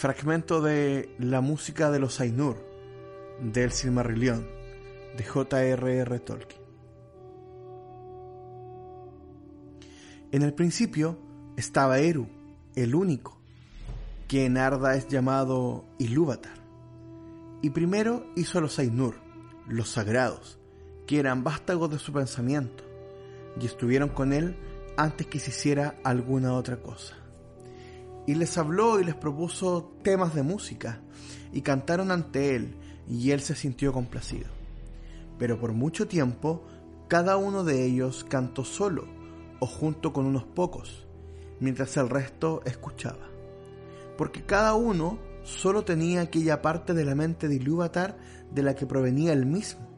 Fragmento de La música de los Ainur, del Silmarillion, de J.R.R. Tolkien. En el principio estaba Eru, el único, que en Arda es llamado Ilúvatar. Y primero hizo a los Ainur, los sagrados, que eran vástagos de su pensamiento, y estuvieron con él antes que se hiciera alguna otra cosa y les habló y les propuso temas de música, y cantaron ante él, y él se sintió complacido. Pero por mucho tiempo, cada uno de ellos cantó solo, o junto con unos pocos, mientras el resto escuchaba. Porque cada uno solo tenía aquella parte de la mente de Ilúvatar de la que provenía él mismo,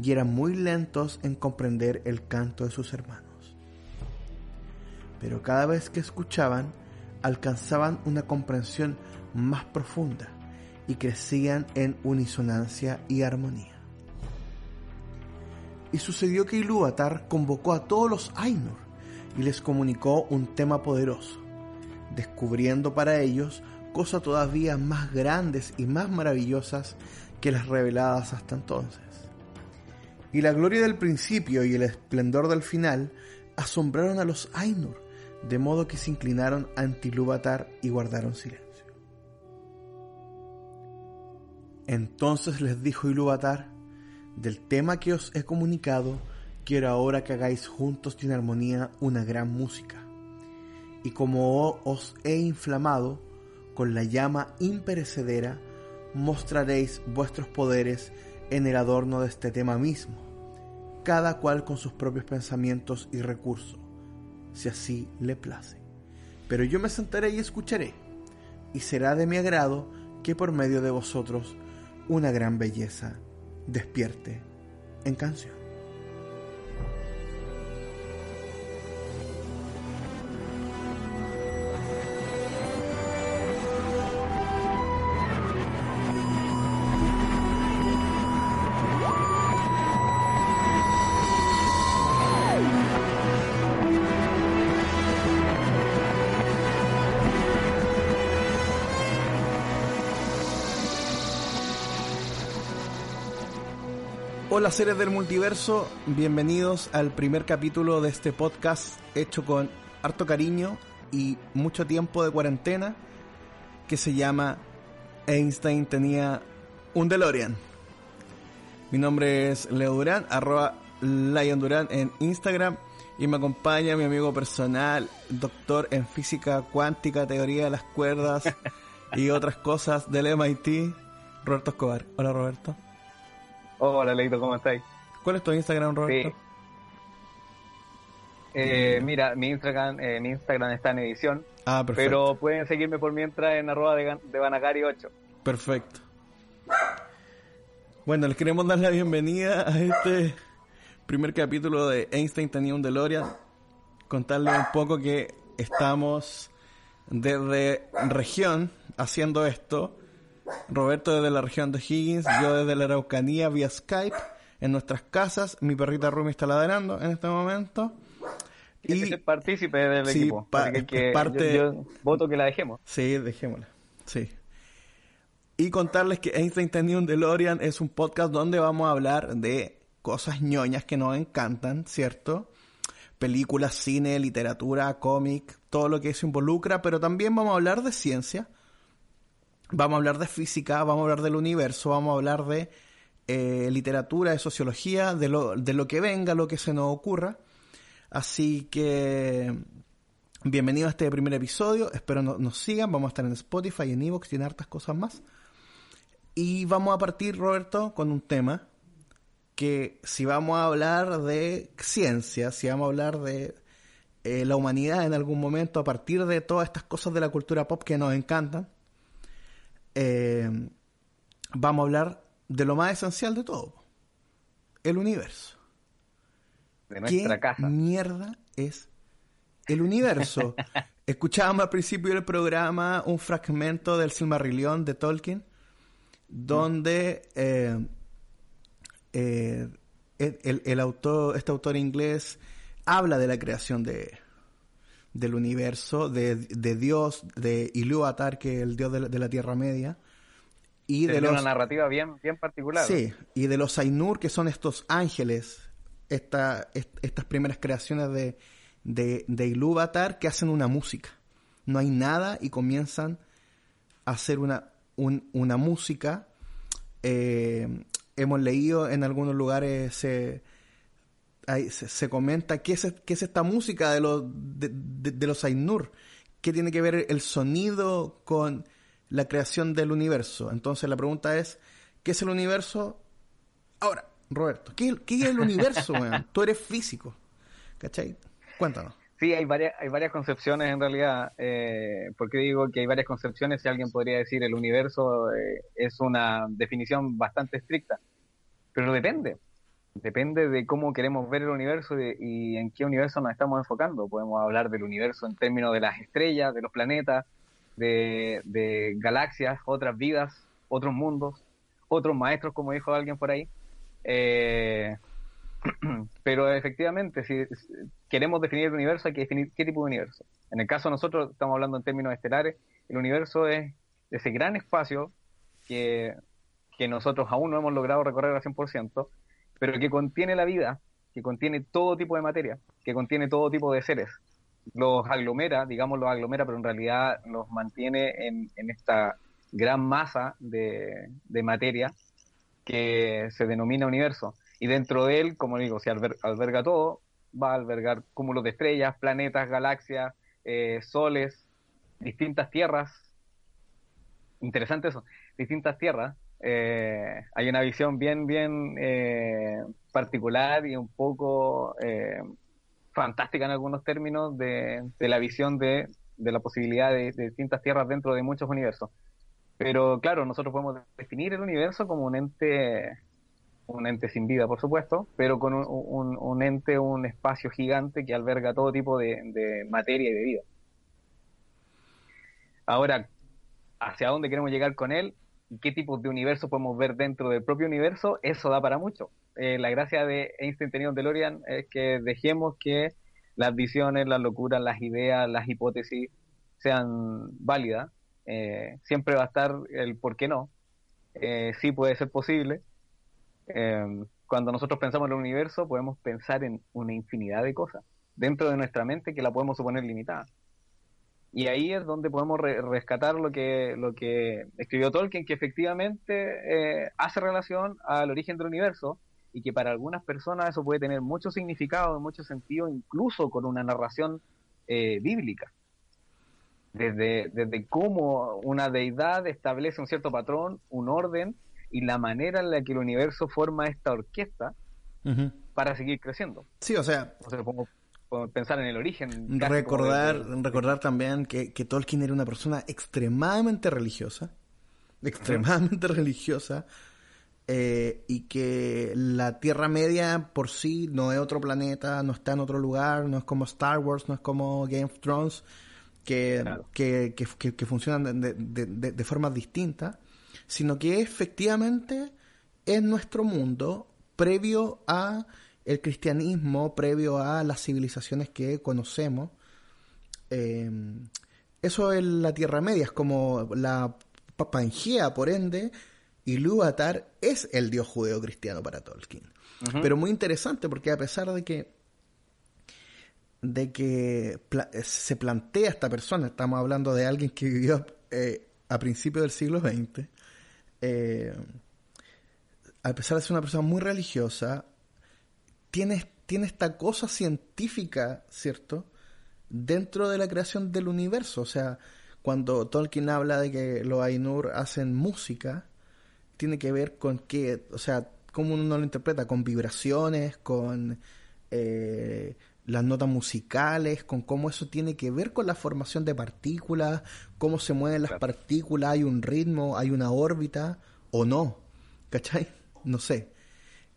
y eran muy lentos en comprender el canto de sus hermanos. Pero cada vez que escuchaban, alcanzaban una comprensión más profunda y crecían en unisonancia y armonía. Y sucedió que Ilúvatar convocó a todos los Ainur y les comunicó un tema poderoso, descubriendo para ellos cosas todavía más grandes y más maravillosas que las reveladas hasta entonces. Y la gloria del principio y el esplendor del final asombraron a los Ainur, de modo que se inclinaron ante Ilúvatar y guardaron silencio. Entonces les dijo Ilúvatar, del tema que os he comunicado, quiero ahora que hagáis juntos y en armonía una gran música. Y como os he inflamado con la llama imperecedera, mostraréis vuestros poderes en el adorno de este tema mismo, cada cual con sus propios pensamientos y recursos si así le place. Pero yo me sentaré y escucharé, y será de mi agrado que por medio de vosotros una gran belleza despierte en canción. Hola seres del multiverso, bienvenidos al primer capítulo de este podcast hecho con harto cariño y mucho tiempo de cuarentena que se llama Einstein tenía un DeLorean. Mi nombre es Leo Durán, arroba Lion Durán en Instagram y me acompaña mi amigo personal, doctor en física cuántica, teoría de las cuerdas y otras cosas del MIT, Roberto Escobar. Hola Roberto. Hola, Leito, ¿cómo estáis? ¿Cuál es tu Instagram, Roberto? Eh, mira, mi Instagram, eh, mi Instagram está en edición. Ah, perfecto. Pero pueden seguirme por mientras en arroba de, de Banacari8. Perfecto. Bueno, les queremos dar la bienvenida a este primer capítulo de Einstein tenía un DeLorean. Contarles un poco que estamos desde región haciendo esto Roberto desde la región de Higgins, yo desde la Araucanía vía Skype, en nuestras casas. Mi perrita Rumi está ladrando en este momento. Y partícipe del equipo. que parte... yo, voto que la dejemos. Sí, dejémosla. Sí. Y contarles que Einstein tenía un DeLorean es un podcast donde vamos a hablar de cosas ñoñas que nos encantan, ¿cierto? Películas, cine, literatura, cómic, todo lo que se involucra, pero también vamos a hablar de ciencia Vamos a hablar de física, vamos a hablar del universo, vamos a hablar de eh, literatura, de sociología, de lo, de lo que venga, lo que se nos ocurra. Así que bienvenido a este primer episodio, espero nos sigan, vamos a estar en Spotify, en Evox y en hartas cosas más. Y vamos a partir, Roberto, con un tema que si vamos a hablar de ciencia, si vamos a hablar de eh, la humanidad en algún momento, a partir de todas estas cosas de la cultura pop que nos encantan, eh, vamos a hablar de lo más esencial de todo, el universo. De nuestra ¿Qué mierda es el universo? Escuchábamos al principio del programa un fragmento del Silmarillion de Tolkien, donde eh, eh, el, autor, este autor inglés habla de la creación de, del universo, de, Dios, de Ilúvatar, que es el Dios de la, Tierra Media. Y de una narrativa bien, bien particular. Sí, y de los Ainur, que son estos ángeles, esta, estas primeras creaciones de, de, de Ilúvatar, que hacen una música. No hay nada y comienzan a hacer una, una música eh, hemos leído en algunos lugares se, se, comenta qué es, qué es esta música de los, de, los Ainur, qué tiene que ver el sonido con la creación del universo. Entonces la pregunta es, ¿qué es el universo? Ahora, Roberto, ¿qué, es el universo? Tú eres físico, ¿cachai? Cuéntanos. Sí, hay varias, hay varias concepciones en realidad. Eh, ¿Por qué digo que hay varias concepciones? Si alguien podría decir el universo eh, es una definición bastante estricta, pero depende. Depende de cómo queremos ver el universo y, en qué universo nos estamos enfocando. Podemos hablar del universo en términos de las estrellas, de los planetas, de, galaxias, otras vidas, otros mundos, otros maestros, como dijo alguien por ahí. Eh, pero efectivamente, si queremos definir el universo, hay que definir qué tipo de universo. En el caso de nosotros, estamos hablando en términos estelares, el universo es ese gran espacio que, nosotros aún no hemos logrado recorrer al 100%, pero que contiene la vida, que contiene todo tipo de materia, que contiene todo tipo de seres. Los aglomera, digamos los aglomera, pero en realidad los mantiene en, esta gran masa de, materia que se denomina universo. Y dentro de él, como digo, si alberga todo, va a albergar cúmulos de estrellas, planetas, galaxias, eh, soles, distintas tierras. Interesante eso, distintas tierras. Eh, hay una visión bien, bien eh, particular y un poco fantástica en algunos términos de, la visión de, la posibilidad de, distintas tierras dentro de muchos universos. Pero claro, nosotros podemos definir el universo como un ente un ente sin vida, por supuesto, pero con un, ente, un espacio gigante que alberga todo tipo de, materia y de vida. Ahora, ¿hacia dónde queremos llegar con él? ¿Qué tipo de universo podemos ver dentro del propio universo? Eso da para mucho. Eh, la gracia de Einstein tenido DeLorean es que dejemos que las visiones, las locuras, las ideas, las hipótesis sean válidas. Eh, siempre va a estar el por qué no. Eh, sí puede ser posible, Em, cuando nosotros pensamos en el universo, podemos pensar en una infinidad de cosas dentro de nuestra mente que la podemos suponer limitada. Y ahí es donde podemos rescatar lo que, lo que escribió Tolkien, que efectivamente eh, hace relación al origen del universo y que para algunas personas eso puede tener mucho significado, mucho sentido, incluso con una narración eh, bíblica. Desde, desde cómo una deidad establece un cierto patrón, un orden, y la manera en la que el universo forma esta orquesta para seguir creciendo. Sí, o sea, pensar en el origen. Recordar, recordar también que, Tolkien era una persona extremadamente religiosa, extremadamente religiosa, eh, y que la Tierra Media por sí no es otro planeta, no está en otro lugar, no es como Star Wars, no es como Game of Thrones, que, que, que, funcionan de, de, de, de formas distintas sino que efectivamente es nuestro mundo previo a el cristianismo, previo a las civilizaciones que conocemos. Eh, eso es la Tierra Media, es como la Pangea, por ende, y Lúvatar es el dios judeo-cristiano para Tolkien. Pero muy interesante porque a pesar de que de que se plantea esta persona, estamos hablando de alguien que vivió eh, a principios del siglo XX, eh, a pesar de ser una persona muy religiosa, tiene, tiene esta cosa científica, ¿cierto? Dentro de la creación del universo. O sea, cuando Tolkien habla de que los Ainur hacen música, tiene que ver con que, o sea, cómo uno lo interpreta, con vibraciones, con eh, las notas musicales, con cómo eso tiene que ver con la formación de partículas, cómo se mueven las partículas, hay un ritmo, hay una órbita o no, ¿cachai? No sé.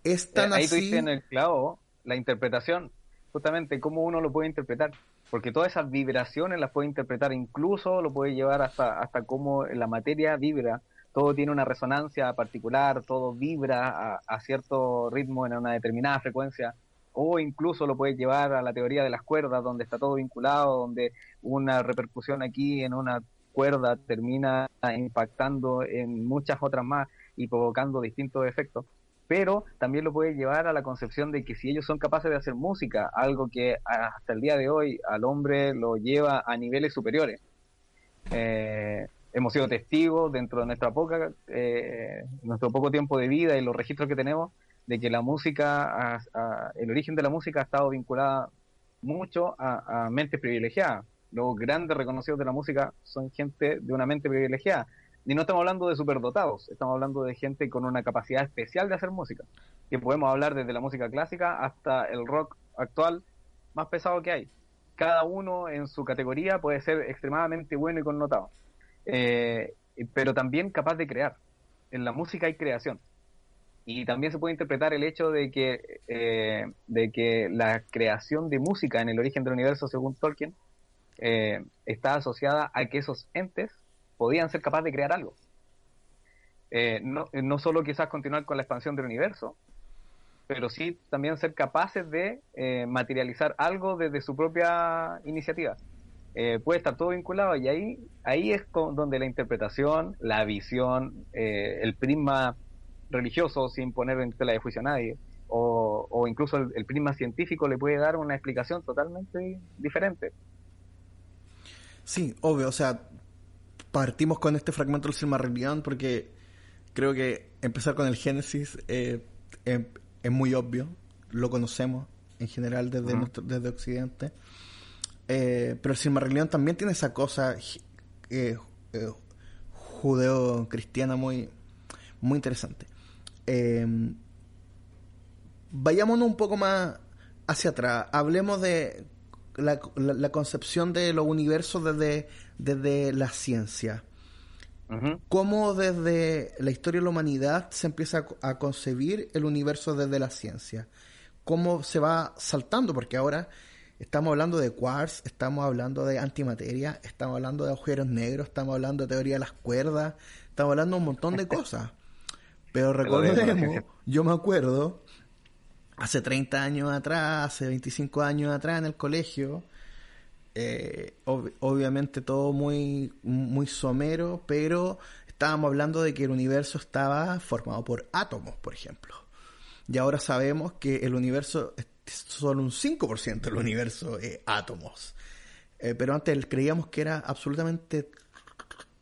Es tan eh, ahí así... en el clavo la interpretación, justamente cómo uno lo puede interpretar, porque todas esas vibraciones las puede interpretar, incluso lo puede llevar hasta, hasta cómo la materia vibra, todo tiene una resonancia particular, todo vibra a, cierto ritmo en una determinada frecuencia, o incluso lo puede llevar a la teoría de las cuerdas, donde está todo vinculado, donde una repercusión aquí en una cuerda termina impactando en muchas otras más y provocando distintos efectos pero también lo puede llevar a la concepción de que si ellos son capaces de hacer música, algo que hasta el día de hoy al hombre lo lleva a niveles superiores. Eh, hemos sido testigos dentro de nuestra poca, eh, nuestro poco tiempo de vida y los registros que tenemos de que la música, el origen de la música ha estado vinculada mucho a, a mentes privilegiadas. Los grandes reconocidos de la música son gente de una mente privilegiada y no estamos hablando de superdotados, estamos hablando de gente con una capacidad especial de hacer música. Que podemos hablar desde la música clásica hasta el rock actual más pesado que hay. Cada uno en su categoría puede ser extremadamente bueno y connotado. Eh, pero también capaz de crear. En la música hay creación. Y también se puede interpretar el hecho de que, eh, de que la creación de música en el origen del universo, según Tolkien, eh, está asociada a que esos entes podían ser capaces de crear algo. Eh, no, no, solo quizás continuar con la expansión del universo, pero sí también ser capaces de eh, materializar algo desde su propia iniciativa. Eh, puede estar todo vinculado y ahí, ahí es donde la interpretación, la visión, el prisma religioso, sin poner en tela de juicio a nadie, o, o incluso el, el, prisma científico le puede dar una explicación totalmente diferente. Sí, obvio, o sea, partimos con este fragmento del Silmarillion porque creo que empezar con el Génesis eh, em, es, muy obvio, lo conocemos en general desde, desde Occidente. Eh, pero el Silmarillion también tiene esa cosa eh, judeo-cristiana muy, muy interesante. Em, vayámonos un poco más hacia atrás. Hablemos de la, la, concepción de los universos desde, desde la ciencia. ¿Cómo desde la historia de la humanidad se empieza a, concebir el universo desde la ciencia? ¿Cómo se va saltando? Porque ahora estamos hablando de quarks, estamos hablando de antimateria, estamos hablando de agujeros negros, estamos hablando de teoría de las cuerdas, estamos hablando de un montón de cosas. Pero recordemos, yo me acuerdo hace 30 años atrás, hace 25 años atrás en el colegio, eh, obviamente todo muy, muy somero, pero estábamos hablando de que el universo estaba formado por átomos, por ejemplo. Y ahora sabemos que el universo solo un 5% del universo es átomos. Eh, pero antes creíamos que era absolutamente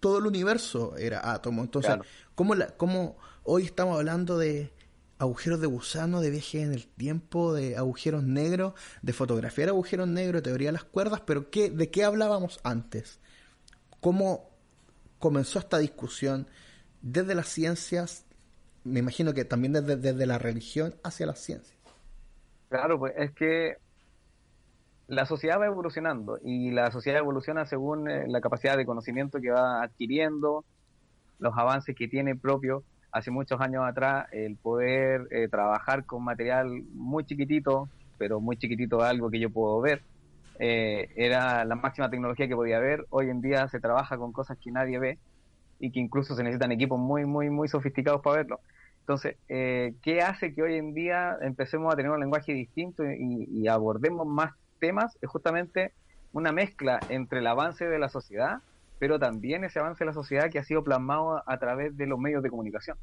todo el universo era átomo. Entonces, ¿cómo, la, ¿cómo hoy estamos hablando de agujeros de gusano, de viaje en el tiempo, de agujeros negros, de fotografiar agujeros negros, teoría de las cuerdas, pero ¿qué, ¿de qué hablábamos antes? ¿Cómo comenzó esta discusión desde las ciencias, me imagino que también desde, desde la religión hacia las ciencias? Claro, pues es que la sociedad va evolucionando y la sociedad evoluciona según eh, la capacidad de conocimiento que va adquiriendo, los avances que tiene propio hace muchos años atrás el poder eh, trabajar con material muy chiquitito, pero muy chiquitito algo que yo puedo ver, eh, era la máxima tecnología que podía haber. Hoy en día se trabaja con cosas que nadie ve y que incluso se necesitan equipos muy, muy, muy sofisticados para verlo. Entonces, eh, ¿qué hace que hoy en día empecemos a tener un lenguaje distinto y abordemos más temas? Es justamente una mezcla entre el avance de la sociedad pero también ese avance de la sociedad que ha sido plasmado a través de los medios de comunicación.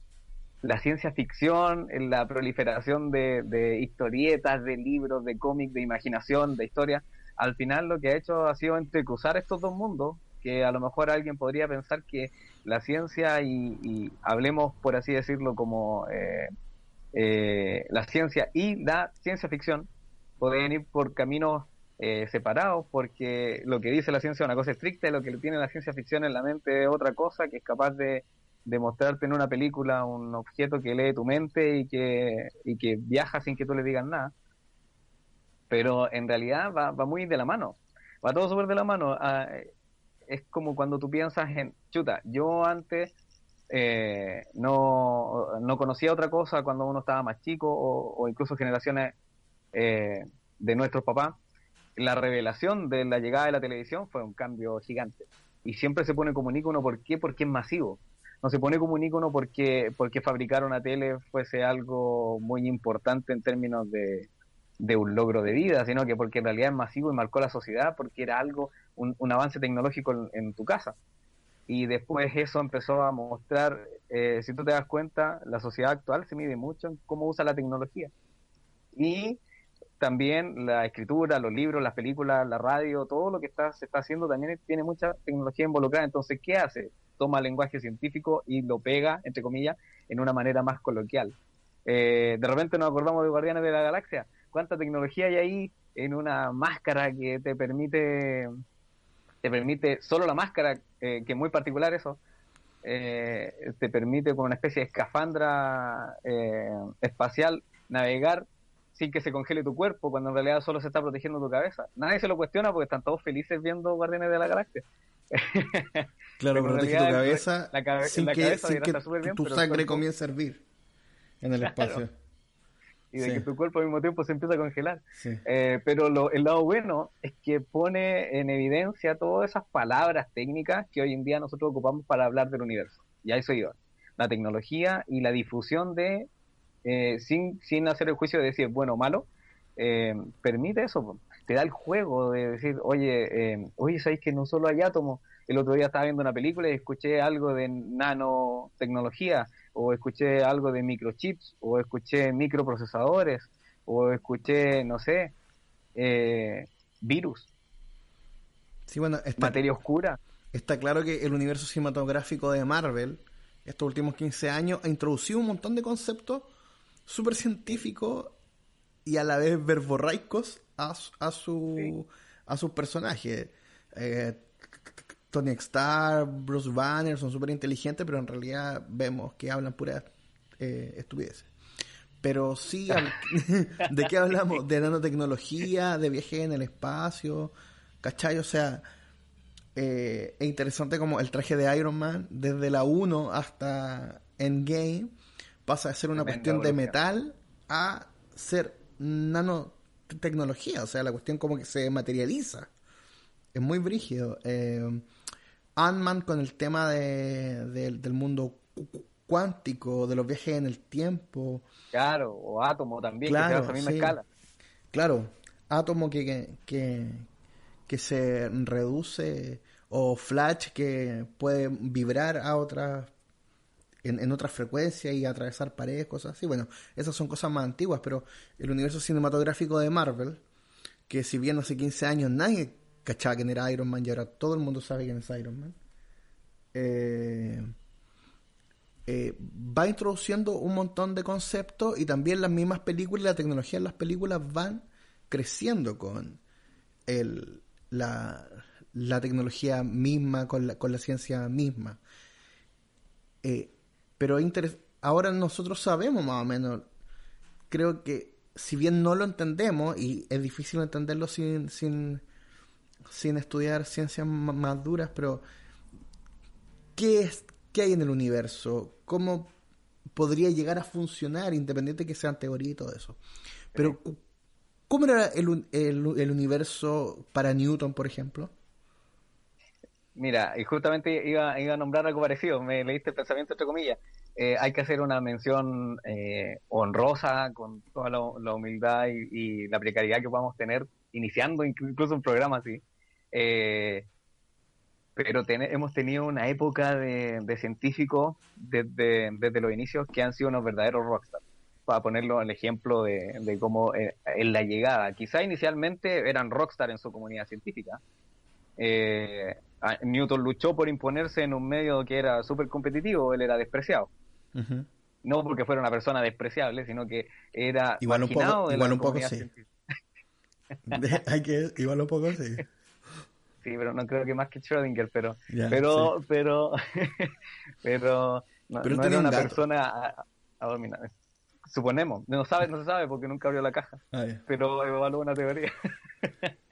La ciencia ficción, la proliferación de, historietas, de libros, de cómics, de imaginación, de historia, al final lo que ha hecho ha sido entrecruzar estos dos mundos, que a lo mejor alguien podría pensar que la ciencia y, hablemos por así decirlo como eh, eh, la ciencia y la ciencia ficción pueden ir por caminos eh, separados porque lo que dice la ciencia es una cosa estricta y lo que tiene la ciencia ficción en la mente es otra cosa que es capaz de, mostrarte en una película un objeto que lee tu mente y que, y que viaja sin que tú le digas nada. Pero en realidad va, va muy de la mano. Va todo súper de la mano. Ah, es como cuando tú piensas en, chuta, yo antes eh, no, no, conocía otra cosa cuando uno estaba más chico o, incluso generaciones eh, de nuestros papás. La revelación de la llegada de la televisión fue un cambio gigante. Y siempre se pone como un icono, ¿por qué? Porque es masivo. No se pone como un icono porque, porque fabricar una tele fuese algo muy importante en términos de, de un logro de vida, sino que porque en realidad es masivo y marcó la sociedad, porque era algo, un, avance tecnológico en, tu casa. Y después eso empezó a mostrar, eh, si tú te das cuenta, la sociedad actual se mide mucho en cómo usa la tecnología. Y también la escritura, los libros, las películas, la radio, todo lo que está, se está haciendo también tiene mucha tecnología involucrada. Entonces, ¿qué hace? Toma lenguaje científico y lo pega, entre comillas, en una manera más coloquial. Eh, de repente nos acordamos de Guardianes de la Galaxia cuánta tecnología hay ahí en una máscara que te permite, te permite, solo la máscara, eh, que es muy particular eso, eh, te permite con una especie de escafandra eh, espacial navegar sin que se congele tu cuerpo, cuando en realidad solo se está protegiendo tu cabeza. Nadie se lo cuestiona porque están todos felices viendo Guardianes de la Galaxia. Claro, protege tu cabeza, sin que, tu, sangre comience a hervir en el espacio y de que tu cuerpo al mismo tiempo se empieza a congelar. Eh, pero lo, el lado bueno es que pone en evidencia todas esas palabras técnicas que hoy en día nosotros ocupamos para hablar del universo. Y a eso iba. La tecnología y la difusión de, eh, sin, sin hacer el juicio de decir bueno o malo, eh, permite eso. Te da el juego de decir, oye, oye, ¿sabéis que no solo hay átomos? El otro día estaba viendo una película y escuché algo de nanotecnología o escuché algo de microchips, o escuché microprocesadores, o escuché, no sé, eh, virus. Sí, bueno, materia oscura. Está claro que el universo cinematográfico de Marvel, estos últimos 15 años, ha introducido un montón de conceptos súper científicos y a la vez verborraicos a, a, su, a sus personajes. Eh, Tony Stark, Bruce Banner son súper inteligentes, pero en realidad vemos que hablan puras eh, estupideces. Pero sí, ¿de qué hablamos? De nanotecnología, de viaje en el espacio, ¿cachai? O sea, eh, es interesante como el traje de Iron Man, desde la 1 hasta Endgame, pasa a ser una cuestión de metal a ser nanotecnología, o sea, la cuestión como que se materializa. Es muy brígido. Eh, Ant-Man con el tema de, del mundo cuántico, de los viajes en el tiempo. Claro, o átomo también, que a esa misma escala. Claro, átomo que, que, que, se reduce, o Flash que puede vibrar a otras en, otras frecuencias y atravesar paredes, cosas así. Bueno, esas son cosas más antiguas, pero el universo cinematográfico de Marvel, que si bien hace 15 años nadie cachaba quién era Iron Man y ahora todo el mundo sabe quién es Iron Man. Eh, eh, va introduciendo un montón de conceptos y también las mismas películas la tecnología en las películas van creciendo con el, la, la tecnología misma, con la, con la ciencia misma. Eh, pero ahora nosotros sabemos más o menos, creo que si bien no lo entendemos y es difícil entenderlo sin, sin sin estudiar ciencias más duras, pero ¿qué, es, ¿qué hay en el universo? ¿Cómo podría llegar a funcionar, independiente de que sean teoría y todo eso? Pero, ¿cómo era el, el, universo para Newton, por ejemplo? Mira, y justamente iba, iba a nombrar algo parecido, me leíste el pensamiento entre comillas. Eh, hay que hacer una mención eh, honrosa con toda la, humildad y, la precariedad que podamos tener iniciando incluso un programa así. Eh, pero hemos tenido una época de, científicos desde, los inicios que han sido unos verdaderos rockstars. Para ponerlo el ejemplo de, cómo eh, en la llegada, quizá inicialmente eran rockstar en su comunidad científica. Eh, Newton luchó por imponerse en un medio que era súper competitivo, él era despreciado. No porque fuera una persona despreciable, sino que era igual un poco, igual un poco sí. Hay que igual un poco sí sí, pero no creo que más que Schrödinger, pero, pero, pero, pero No, Pero no tenía era un una persona a, a dominar. Suponemos. No sabe, no se sabe porque nunca abrió la caja. Ah. Pero evaluó una teoría.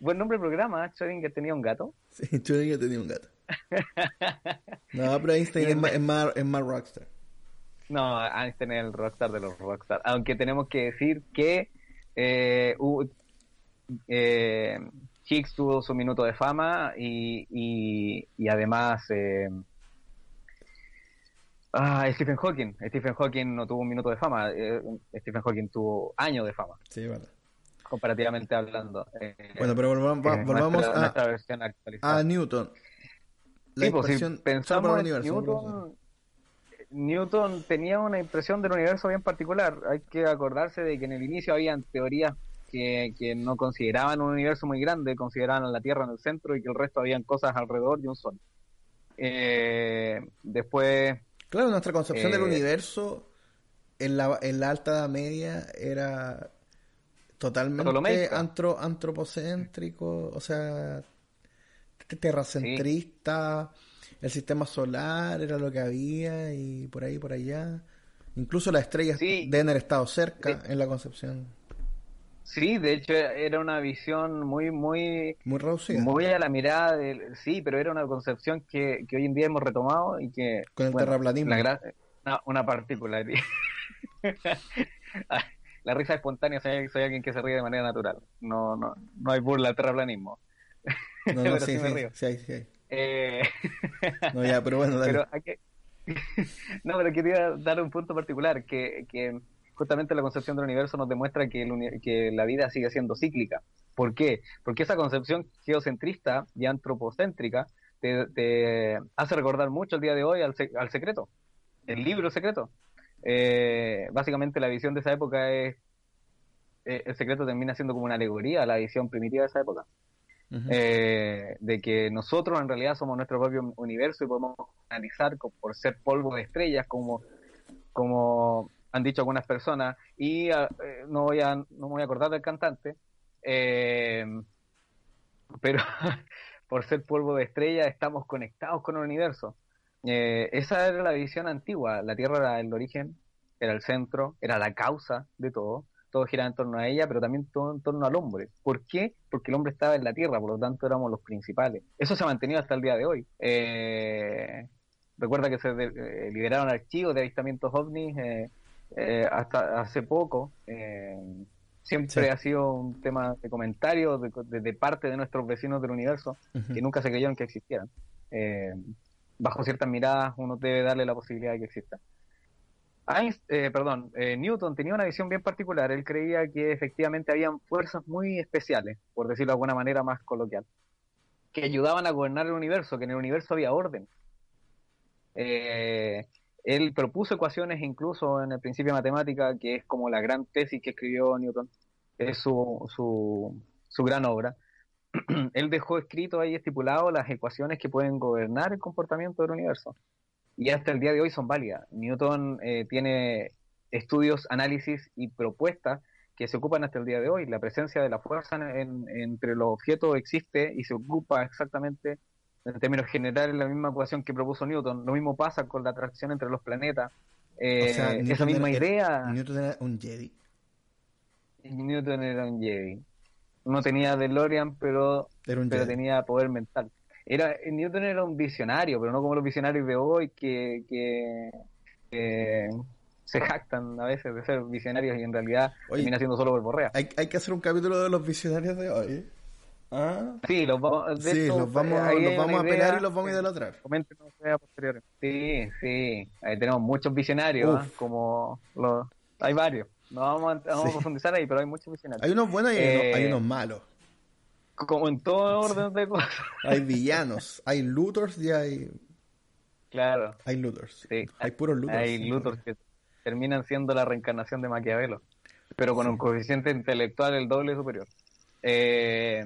Buen nombre del programa. ¿eh? Schrödinger tenía un gato. Sí, Schrödinger tenía un gato. No, pero Einstein es más, es más, es más rockstar. No, Einstein es el rockstar de los rockstar. Aunque tenemos que decir que eh, hubo- eh, Higgs tuvo su minuto de fama y, y, y además eh, ah, Stephen Hawking. Stephen Hawking no tuvo un minuto de fama. eh, Stephen Hawking tuvo años de fama, Sí, verdad. Comparativamente hablando. Eh, Bueno, pero volvamos, va- eh, volvamos nuestra, a, nuestra versión actualizada. a Newton. La Sí, pues, si pensamos en universo. Newton, Newton tenía una impresión del universo bien particular. Hay que acordarse de que en el inicio habían teorías que, que no consideraban un universo muy grande, consideraban a la Tierra en el centro y que el resto habían cosas alrededor de un sol. Eh, después, Claro, nuestra concepción del Eh, universo en la, en la alta edad media era totalmente antro, antropocéntrico, o sea, terracentrista, el sistema solar era lo que había y por ahí, por allá. Incluso las estrellas Sí. deben haber estado cerca en la concepción, sí, de hecho era una visión muy, muy, muy reducida. muy a la mirada del... Sí, pero era una concepción que, que hoy en día hemos retomado y que... Con el terraplanismo. la gra- una, una particularidad. la risa espontánea soy, soy alguien que se ríe de manera natural. No, no, no hay burla al terraplanismo. No, no, pero sí, sí me río. sí sí. Eh, No, ya, pero bueno, dale. pero no, pero quería dar un punto particular, que, que justamente la concepción del universo nos demuestra que, el uni- que la vida sigue siendo cíclica. ¿Por qué? Porque esa concepción geocentrista y antropocéntrica te, te hace recordar mucho el día de hoy al, se- al secreto, el libro secreto. Eh, básicamente la visión de esa época es, eh, el secreto termina siendo como una alegoría a la visión primitiva de esa época. Eh, de que nosotros en realidad somos nuestro propio universo y podemos analizar por ser polvo de estrellas como, como han dicho algunas personas. Y ah, eh, no voy a no me voy a acordar del cantante eh, pero por ser polvo de estrellas estamos conectados con el universo Eh, esa era la visión antigua la Tierra era el origen era el centro era la causa de todo todo giraba en torno a ella, pero también todo en torno al hombre. ¿Por qué? Porque el hombre estaba en la tierra, por lo tanto éramos los principales. Eso se ha mantenido hasta el día de hoy. Eh, recuerda que se de- eh, liberaron archivos de avistamientos ovnis eh, eh, hasta hace poco. Siempre Sí. ha sido un tema de comentarios de, de- de parte de nuestros vecinos del universo que nunca se creyeron que existieran. Bajo ciertas miradas uno debe darle la posibilidad de que exista. Einst- eh, perdón, eh, Newton tenía una visión bien particular. Él creía que efectivamente habían fuerzas muy especiales, por decirlo de alguna manera más coloquial, que ayudaban a gobernar el universo, que en el universo había orden. Eh, él propuso ecuaciones incluso en el principio de matemática, que es como la gran tesis que escribió Newton, es su, su, su gran obra. él dejó escrito ahí estipulado las ecuaciones que pueden gobernar el comportamiento del universo. Y hasta el día de hoy son válidas. Newton eh, tiene estudios, análisis y propuestas que se ocupan hasta el día de hoy. La presencia de la fuerza en- en- entre los objetos existe y se ocupa exactamente, en términos generales, la misma ecuación que propuso Newton. Lo mismo pasa con la atracción entre los planetas. Eh, O sea, esa misma era- idea. Newton era un Jedi. Newton era un Jedi. No tenía DeLorean, pero, pero tenía poder mental. Era, Newton era un visionario, pero no como los visionarios de hoy que, que, que se jactan a veces de ser visionarios y en realidad Oye. termina siendo solo verborrea. Hay, hay que hacer un capítulo de los visionarios de hoy. Ah, Sí, los vamos, de sí, hecho, los vamos, ahí los vamos a idea, y los vamos a idolatrar. Coméntenos posteriores. Sí, sí. Ahí tenemos muchos visionarios, ¿ah? Como los... Hay varios. No vamos a, vamos Sí. a profundizar ahí, pero hay muchos visionarios. Hay unos buenos y hay, unos, Eh, hay unos malos. Como en todo orden de cosas. Hay villanos, hay looters y hay, Claro. hay looters. Sí. Hay puros looters. Hay Luthor que terminan siendo la reencarnación de Maquiavelo, pero con un coeficiente intelectual el doble superior. Eh,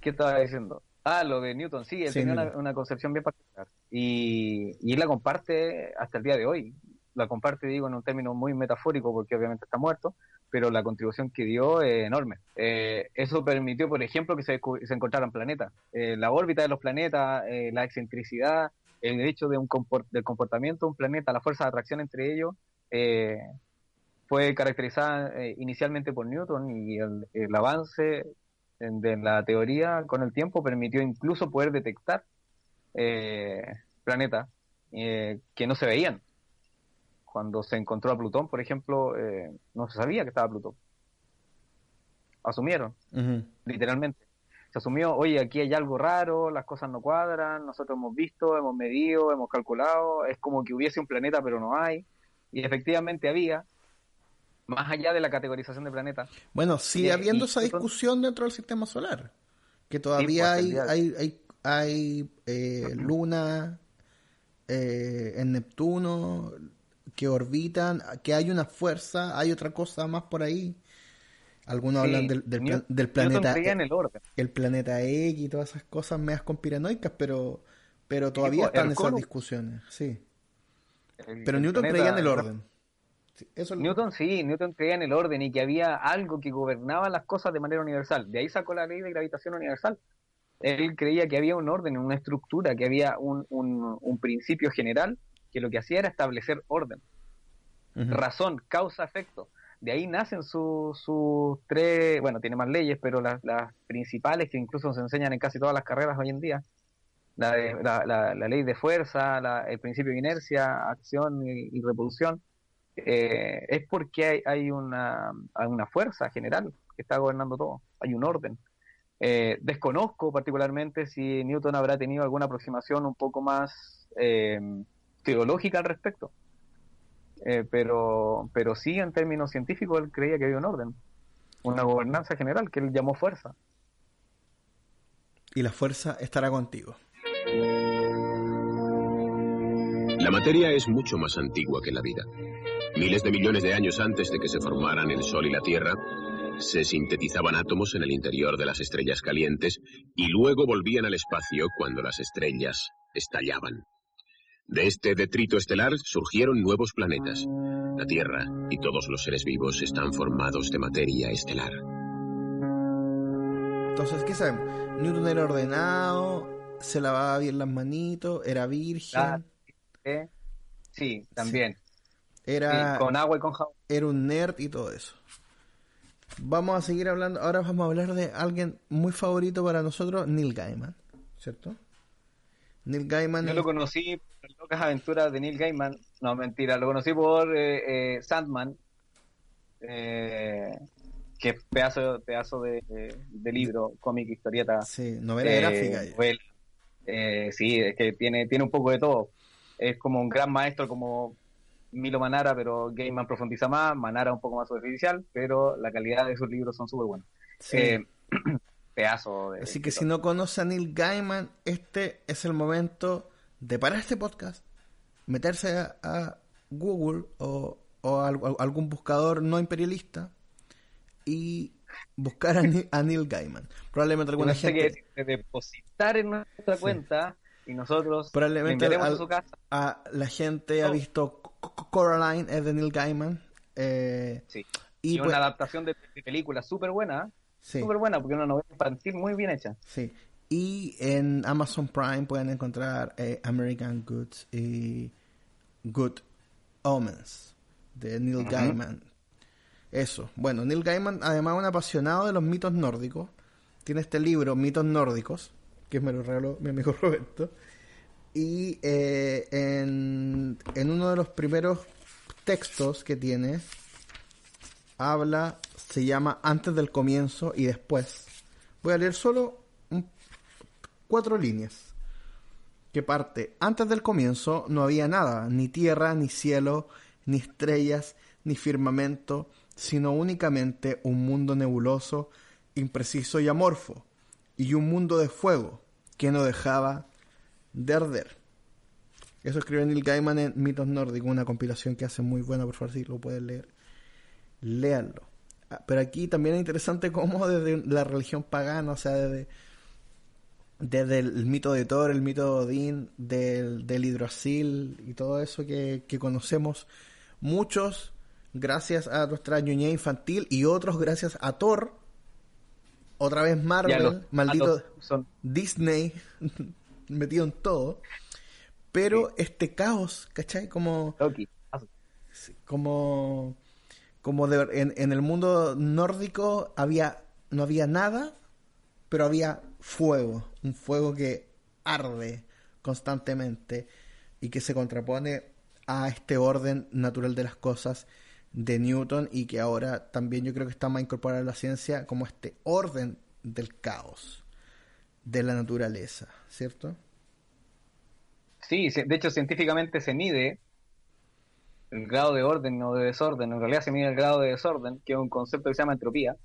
¿Qué estaba diciendo? Ah, lo de Newton, sí, él Sí, tenía una, una concepción bien particular. Y, y él la comparte hasta el día de hoy. La comparte, digo, en un término muy metafórico, porque obviamente está muerto, pero la contribución que dio es enorme. Eh, eso permitió, por ejemplo, que se, se encontraran planetas. Eh, la órbita de los planetas, eh, la excentricidad, el hecho de un del comportamiento de un planeta, la fuerza de atracción entre ellos, fue caracterizada inicialmente por Newton y el, avance de la teoría con el tiempo permitió incluso poder detectar planetas que no se veían. Cuando se encontró a Plutón, por ejemplo, no se sabía que estaba Plutón. Asumieron, literalmente se asumió, oye, aquí hay algo raro, las cosas no cuadran, nosotros hemos visto, hemos medido, hemos calculado, es como que hubiese un planeta pero no hay, y efectivamente había, más allá de la categorización de planetas. Bueno, sigue habiendo esa discusión dentro del sistema solar, que todavía pues, hay, hay, hay, hay eh, luna eh, en Neptuno que orbitan, que hay una fuerza, hay otra cosa más por ahí. Algunos hablan del, del, planeta e, en el, orden. el planeta X y todas esas cosas medias conspiranoicas, pero pero todavía están esas discusiones, sí. pero Newton creía en el orden. Newton sí, Newton creía en el orden y que había algo que gobernaba las cosas de manera universal. De ahí sacó la ley de gravitación universal. Él creía que había un orden, una estructura, que había un, un, principio general que lo que hacía era establecer orden. Razón, causa, efecto de ahí nacen sus tres, bueno, tiene más leyes, pero las, principales que incluso se enseñan en casi todas las carreras hoy en día. La, la, la, ley de fuerza, el principio de inercia, acción y, repulsión, eh, es porque hay, hay, una, una fuerza general que está gobernando todo, hay un orden. Eh, desconozco particularmente si Newton habrá tenido alguna aproximación un poco más eh, teológica al respecto. Eh, pero, pero sí en términos científicos él creía que había un orden, una gobernanza general que él llamó fuerza. Y la fuerza estará contigo. La materia es mucho más antigua que la vida. Miles de millones de años antes de que se formaran el Sol y la Tierra, se sintetizaban átomos en el interior de las estrellas calientes y luego volvían al espacio cuando las estrellas estallaban. De este detrito estelar surgieron nuevos planetas. La Tierra y todos los seres vivos están formados de materia estelar. Entonces, ¿qué sabemos? Newton era ordenado, se lavaba bien las manitos, era virgen. Ah, sí, también. Era, con agua y con jabón. Era un nerd y todo eso. Vamos a seguir hablando. Ahora vamos a hablar de alguien muy favorito para nosotros, Neil Gaiman, ¿cierto? Neil Gaiman. Yo lo conocí por locas aventuras de Neil Gaiman. No, mentira, lo conocí por eh, eh, Sandman. Eh, que es pedazo, pedazo de, libro, cómic, historieta. Sí, novela gráfica. sí, es que tiene, tiene un poco de todo. Es como un gran maestro como Milo Manara, pero Gaiman profundiza más, Manara un poco más superficial, pero la calidad de sus libros son súper buenos. Sí. pedazo de... Así que si no conoce a Neil Gaiman, este es el momento de parar este podcast, meterse a, Google o, o a, algún buscador no imperialista y buscar a, Neil, Gaiman. Probablemente alguna gente... Que depositar en nuestra cuenta y nosotros probablemente a su casa. A la gente ha visto Coraline es de Neil Gaiman. Eh, sí. Y, una pues adaptación de, de película súper buena. Súper buena, porque es una novela infantil muy bien hecha. Sí. Y en Amazon Prime pueden encontrar eh, American Goods y Good Omens de Neil Gaiman. Eso. Bueno, Neil Gaiman, además un apasionado de los mitos nórdicos, tiene este libro, Mitos Nórdicos, que me lo regaló mi amigo Roberto. Y eh, en, en uno de los primeros textos que tiene, habla se llama Antes del comienzo y después. Voy a leer solo cuatro líneas. Que parte, antes del comienzo no había nada, ni tierra, ni cielo, ni estrellas, ni firmamento, sino únicamente un mundo nebuloso, impreciso y amorfo, y un mundo de fuego que no dejaba de arder. Eso escribe Neil Gaiman en Mitos Nórdicos, una compilación que hace muy buena, por favor, si lo pueden leer. Léanlo. Pero aquí también es interesante cómo desde la religión pagana, o sea, desde, desde el mito de Thor, el mito de Odín, del, del hidrosil y todo eso que, conocemos, muchos gracias a nuestra ñoña infantil y otros gracias a Thor, otra vez Marvel, maldito Disney, metido en todo. Pero este caos, ¿cachai? Como... Como... Como en, en el mundo nórdico había no había nada, pero había fuego, un fuego que arde constantemente y que se contrapone a este orden natural de las cosas de Newton y que ahora también yo creo que está más incorporado a la ciencia como este orden del caos de la naturaleza, ¿cierto? Sí, de hecho científicamente se mide el grado de orden o de desorden, en realidad se mide el grado de desorden, que es un concepto que se llama entropía,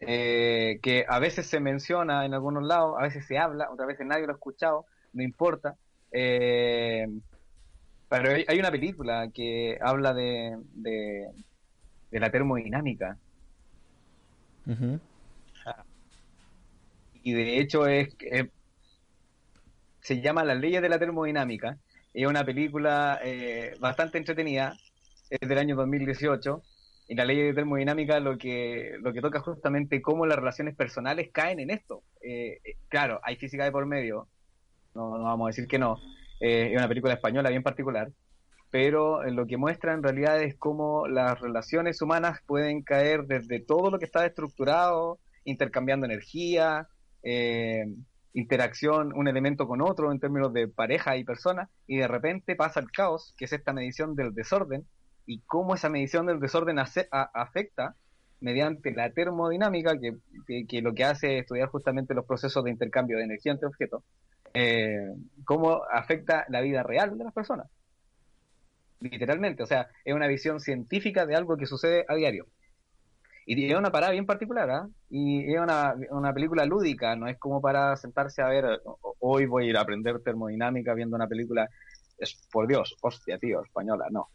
eh, que a veces se menciona en algunos lados, a veces se habla, otras veces nadie lo ha escuchado, no importa. Eh, pero hay, una película que habla de, de, la termodinámica. Y de hecho es, se llama Las leyes de la termodinámica. Es una película eh, bastante entretenida, es del año 2018 y la ley de termodinámica lo que, lo que toca justamente cómo las relaciones personales caen en esto. Eh, eh, claro, hay física de por medio, no, vamos a decir que no, eh, es una película española bien particular, pero lo que muestra en realidad es cómo las relaciones humanas pueden caer desde todo lo que está estructurado, intercambiando energía, interacción un elemento con otro en términos de pareja y persona, y de repente pasa el caos, que es esta medición del desorden, y cómo esa medición del desorden afecta mediante la termodinámica, que, lo que hace es estudiar justamente los procesos de intercambio de energía entre objetos, eh, cómo afecta la vida real de las personas. Literalmente, o sea, es una visión científica de algo que sucede a diario. Y es una parada bien particular, ¿ah? Y es una, una, película lúdica, no es como para sentarse a ver, hoy voy a ir a aprender termodinámica viendo una película, es por Dios, hostia, tío, española, no.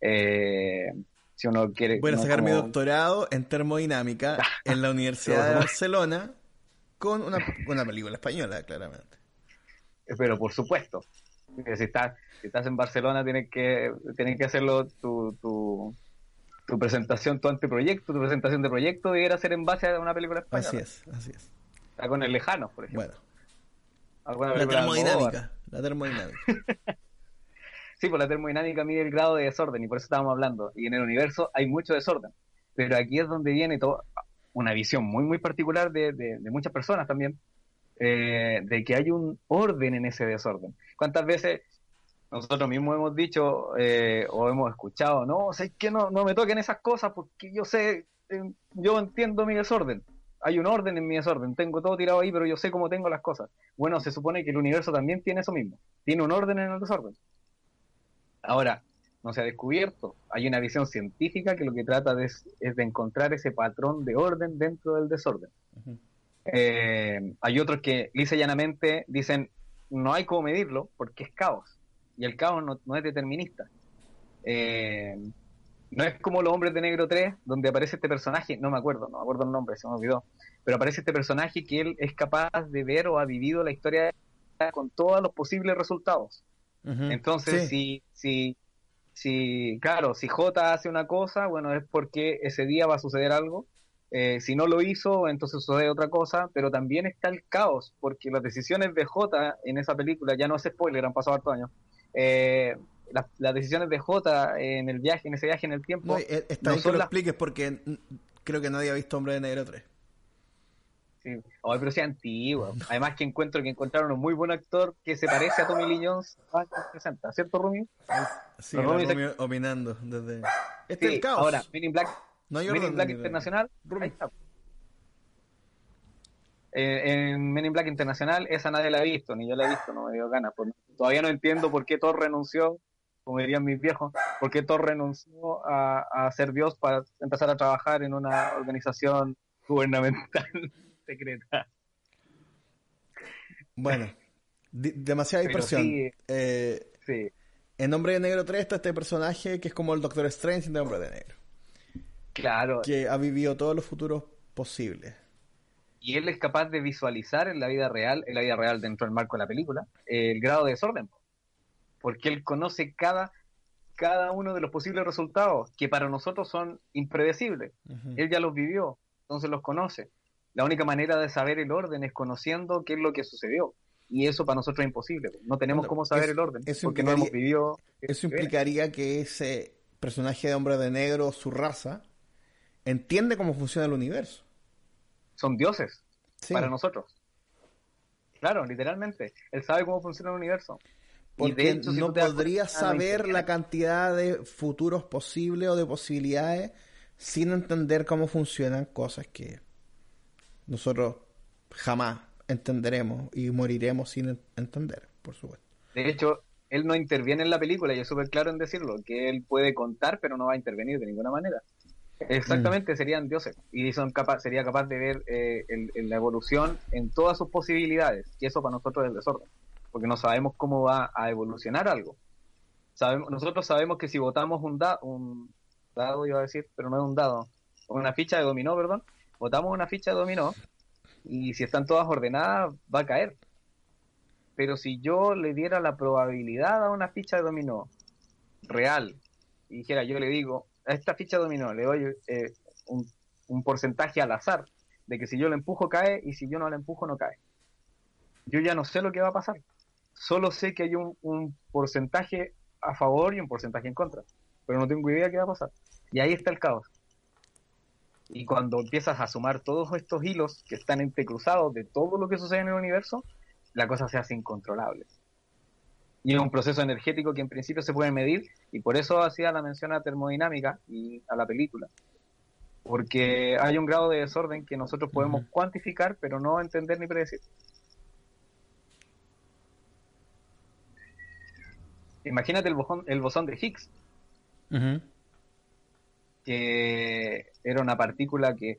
Eh, si uno quiere. Voy a sacar mi doctorado en termodinámica en la Universidad de Barcelona con una, una, película española, claramente. Pero por supuesto. Si estás, si estás en Barcelona, tienes que, tienes que hacerlo tu, tu, tu presentación, tu anteproyecto, tu presentación de proyecto debería ser en base a una película española. Así es, así es. Está con el lejano, por ejemplo. Bueno. La termodinámica. La termodinámica. Sí, por la termodinámica mide el grado de desorden y por eso estábamos hablando. Y en el universo hay mucho desorden. Pero aquí es donde viene todo, una visión muy, muy particular de, de, muchas personas también, eh, de que hay un orden en ese desorden. ¿Cuántas veces nosotros mismos hemos dicho eh, o hemos escuchado, no, sé que no, no me toquen esas cosas porque yo sé, eh, yo entiendo mi desorden. Hay un orden en mi desorden, tengo todo tirado ahí, pero yo sé cómo tengo las cosas. Bueno, se supone que el universo también tiene eso mismo, tiene un orden en el desorden. Ahora, no se ha descubierto. Hay una visión científica que lo que trata de es, de encontrar ese patrón de orden dentro del desorden. Eh, hay otros que lisa y llanamente dicen no hay cómo medirlo porque es caos y el caos no, es determinista. Eh, no es como los hombres de negro 3, donde aparece este personaje, no me acuerdo, no me acuerdo el nombre, se me olvidó, pero aparece este personaje que él es capaz de ver o ha vivido la historia con todos los posibles resultados. Entonces, si, si, si, claro, si J hace una cosa, bueno, es porque ese día va a suceder algo. Eh, si no lo hizo, entonces sucede otra cosa, pero también está el caos, porque las decisiones de J en esa película, ya no es spoiler, han pasado hartos años, eh, las, decisiones de J en el viaje, en ese viaje en el tiempo... No, eh, está bien que lo expliques porque creo que nadie ha visto Hombre de Negro 3. Sí. pero sea antiguo. Además que encuentro que encontraron un muy buen actor que se parece a Tommy Lee Jones ¿cierto, Rumi? Sí, Rumi opinando desde... Este es el caos. Ahora, Men in Black, no Men in Black Internacional, ahí está. Eh, en Men in Black Internacional, esa nadie la ha visto, ni yo la he visto, no me dio ganas. todavía no entiendo por qué Thor renunció, como dirían mis viejos, por qué Thor renunció a, a ser Dios para empezar a trabajar en una organización gubernamental secreta. Bueno, demasiada dispersión. Eh, sí, En Nombre de Negro 3 está este personaje que es como el Doctor Strange de Hombre de Negro. Claro. Que ha vivido todos los futuros posibles. Y él es capaz de visualizar en la vida real, en la vida real dentro del marco de la película, el grado de desorden. Porque él conoce cada, cada uno de los posibles resultados que para nosotros son impredecibles. Él ya los vivió, entonces los conoce la única manera de saber el orden es conociendo qué es lo que sucedió. Y eso para nosotros es imposible. No tenemos cómo saber el orden. Eso porque no hemos vivido. Eso implicaría que ese personaje de hombre de negro, su raza, entiende cómo funciona el universo. Son dioses para nosotros. Claro, literalmente. Él sabe cómo funciona el universo. Porque no podría saber la cantidad de futuros posibles o de posibilidades sin entender cómo funcionan cosas que nosotros jamás entenderemos y moriremos sin entender, por supuesto. De hecho, él no interviene en la película y es súper claro en decirlo, que él puede contar pero no va a intervenir de ninguna manera. Exactamente, mm. serían dioses y son sería capaz de ver eh, la evolución en todas sus posibilidades y eso para nosotros es el desorden, porque no sabemos cómo va a evolucionar algo. Sabemos, nosotros sabemos que si votamos un, da, un dado, iba a decir, pero no es un dado, una ficha de dominó, perdón, votamos una ficha de dominó y si están todas ordenadas va a caer. Pero si yo le diera la probabilidad a una ficha de dominó real y dijera, yo le digo, a esta ficha dominó le doy eh, un, porcentaje al azar de que si yo la empujo cae y si yo no la empujo no cae. Yo ya no sé lo que va a pasar. Solo sé que hay un, un porcentaje a favor y un porcentaje en contra. Pero no tengo idea qué va a pasar. Y ahí está el caos. Y cuando empiezas a sumar todos estos hilos que están entrecruzados de todo lo que sucede en el universo, la cosa se hace incontrolable. Y es un proceso energético que en principio se puede medir, y por eso hacía la mención a termodinámica y a la película. Porque hay un grado de desorden que nosotros podemos cuantificar, pero no entender ni predecir. Imagínate el, bosón, el bosón de Higgs que era una partícula que,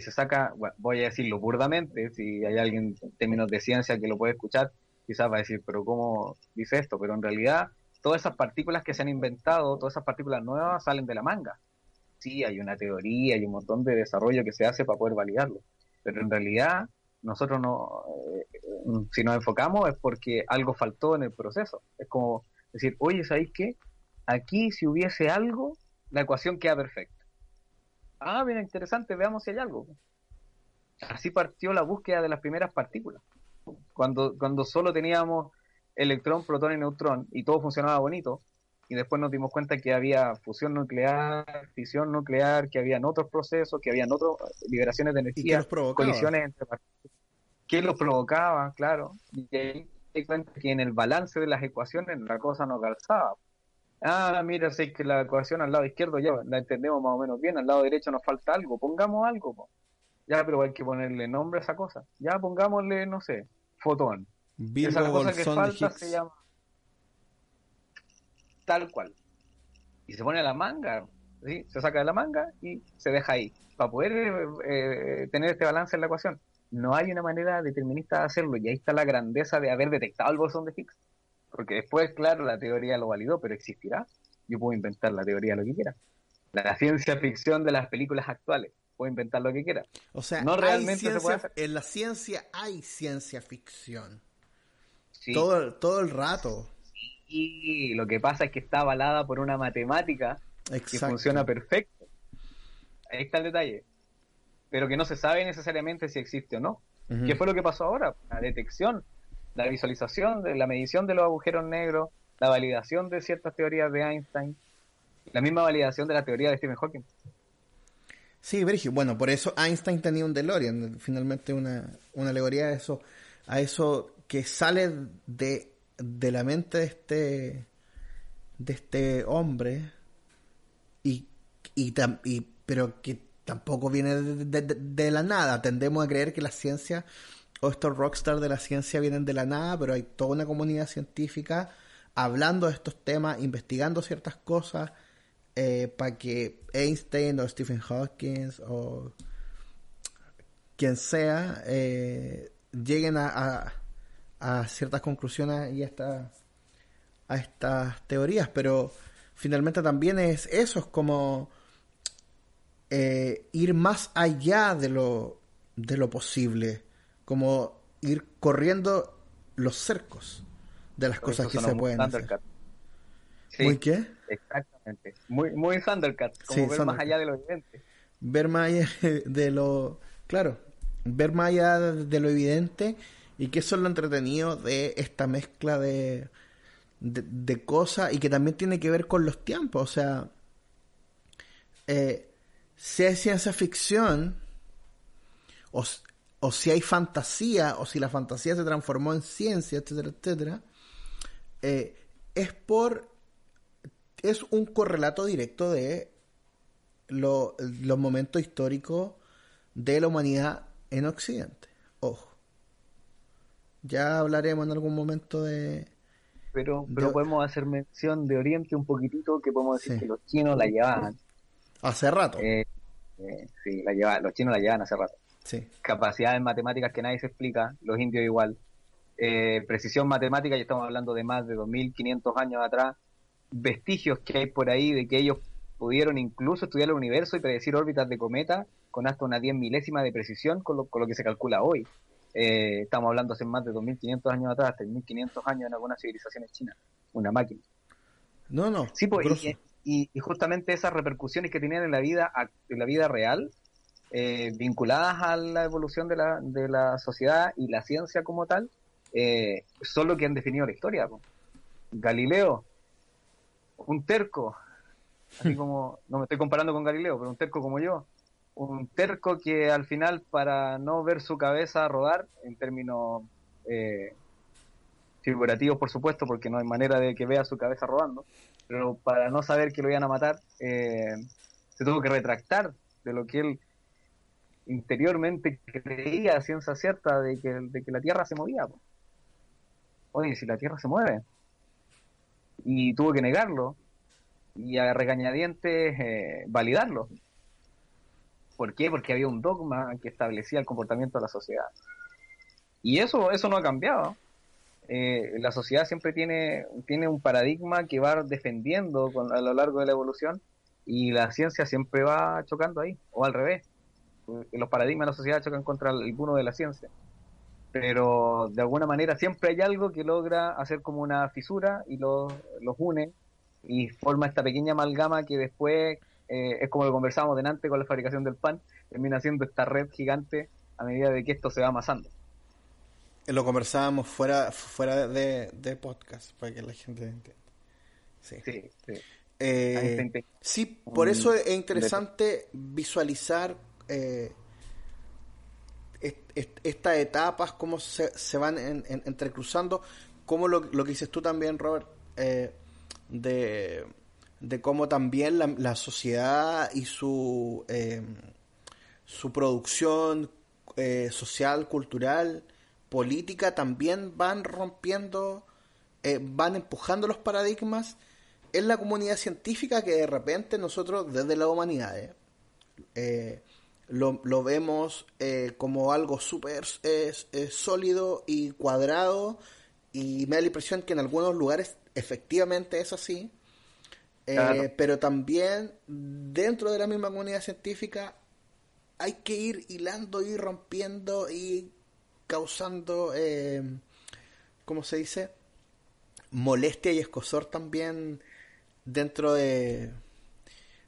se saca, voy a decirlo burdamente, si hay alguien en términos de ciencia que lo puede escuchar, quizás va a decir, pero ¿cómo dice esto? Pero en realidad todas esas partículas que se han inventado, todas esas partículas nuevas salen de la manga. Sí, hay una teoría, hay un montón de desarrollo que se hace para poder validarlo, pero en realidad nosotros no, eh, si nos enfocamos es porque algo faltó en el proceso. Es como decir, oye, ¿sabéis qué? Aquí si hubiese algo, la ecuación queda perfecta. Ah, bien interesante, veamos si hay algo. Así partió la búsqueda de las primeras partículas. Cuando, cuando solo teníamos electrón, protón y neutrón y todo funcionaba bonito, y después nos dimos cuenta que había fusión nuclear, fisión nuclear, que habían otros procesos, que habían otras liberaciones de energía, colisiones entre partículas. ¿Qué los provocaba? Claro. Y ahí di cuenta que en el balance de las ecuaciones la cosa no calzaba ah, mira, sé que la ecuación al lado izquierdo ya la entendemos más o menos bien, al lado derecho nos falta algo, pongamos algo. Ya, pero hay que ponerle nombre a esa cosa. Ya pongámosle, no sé, fotón. esa cosa que falta se llama tal cual. Y se pone a la manga, ¿sí? se saca de la manga y se deja ahí, para poder eh, tener este balance en la ecuación. No hay una manera determinista de hacerlo, y ahí está la grandeza de haber detectado el bosón de Higgs. Porque después, claro, la teoría lo validó, pero existirá. Yo puedo inventar la teoría lo que quiera. La ciencia ficción de las películas actuales. Puedo inventar lo que quiera. O sea, no realmente en la ciencia hay ciencia ficción. Todo, todo el rato. Y lo que pasa es que está avalada por una matemática que funciona perfecto. Ahí está el detalle. Pero que no se sabe necesariamente si existe o no. ¿Qué fue lo que pasó ahora? La detección la visualización, de la medición de los agujeros negros, la validación de ciertas teorías de Einstein, la misma validación de la teoría de Stephen Hawking. Sí, Virgil, bueno, por eso Einstein tenía un DeLorean, finalmente una, una alegoría a eso, a eso que sale de, de la mente de este, de este hombre, y, y, y pero que tampoco viene de, de, la nada. Tendemos a creer que la ciencia estos rockstars de la ciencia vienen de la nada, pero hay toda una comunidad científica hablando de estos temas, investigando ciertas cosas, eh, para que Einstein o Stephen Hawking o quien sea eh, lleguen a, a, ciertas conclusiones y a, a estas teorías, pero finalmente también es eso, es como eh, ir más allá de lo, de lo posible como ir corriendo los cercos de las cosas que se pueden hacer. ¿Muy qué? Exactamente. Muy, muy Thundercat, como ver más allá de lo evidente. Ver más allá de lo... Claro, ver más allá de lo evidente Y que eso es lo entretenido de esta mezcla de, de, cosas y que también tiene que ver con los tiempos. O sea, eh, si hay ciencia ficción, o, o, si hay fantasía, o si la fantasía se transformó en ciencia, etcétera, etcétera, eh, es por. Es un correlato directo de los momentos históricos de la humanidad en Occidente. Ojo. Ya hablaremos en algún momento de, pero, pero podemos hacer mención de Oriente un poquitito, que podemos decir que los chinos la llevaban. Hace rato. Eh, eh, sí, la lleva, los chinos la llevan hace rato. Sí. Capacidades matemáticas que nadie se explica, los indios igual. Eh, precisión matemática, ya estamos hablando de más de 2.500 años atrás. Vestigios que hay por ahí de que ellos pudieron incluso estudiar el universo y predecir órbitas de cometa con hasta una 10 milésima de precisión con lo, con lo que se calcula hoy. Eh, estamos hablando hace más de 2.500 años atrás, 3.500 años en algunas civilizaciones chinas, una máquina. No, no. Sí, pues, y, justamente esas repercusiones que tenían en la vida, en la vida real, eh, vinculadas a la evolución de la, de la sociedad y la ciencia como tal, eh, son lo que han definido la historia. Galileo, un terco, así como, no me estoy comparando con Galileo, pero un terco como yo, un terco que al final para no ver su cabeza rodar en términos eh, figurativos por supuesto porque no hay manera de que vea su cabeza rodando pero para no saber que lo iban a matar eh, se tuvo que retractar de lo que él interiormente creía ciencia cierta de que, de que la tierra se movía oye si la tierra se mueve y tuvo que negarlo y a regañadientes eh, validarlo ¿Por qué? Porque había un dogma que establecía el comportamiento de la sociedad. Y eso, eso no ha cambiado. Eh, la sociedad siempre tiene, tiene un paradigma que va defendiendo a lo largo de la evolución y la ciencia siempre va chocando ahí, o al revés. Los paradigmas de la sociedad chocan contra alguno de la ciencia. Pero de alguna manera siempre hay algo que logra hacer como una fisura y los, los une y forma esta pequeña amalgama que después eh, es como lo conversábamos delante con la fabricación del pan, termina siendo esta red gigante a medida de que esto se va amasando. Lo conversábamos fuera fuera de, podcast, para que la gente entienda. Sí, sí. sí. Eh, por eso es interesante visualizar eh, estas etapas, cómo se, se van entrecruzando, como lo, lo, que dices tú también, Robert, de de cómo también la, sociedad y su, eh, su producción eh, social, cultural, política también van rompiendo, eh, van empujando los paradigmas en la comunidad científica que de repente nosotros desde la humanidad lo, lo, vemos como algo súper sólido y cuadrado y me da la impresión que en algunos lugares efectivamente es así eh, pero también dentro de la misma comunidad científica hay que ir hilando, y rompiendo y causando, eh, ¿cómo se dice? Molestia y escosor también dentro de,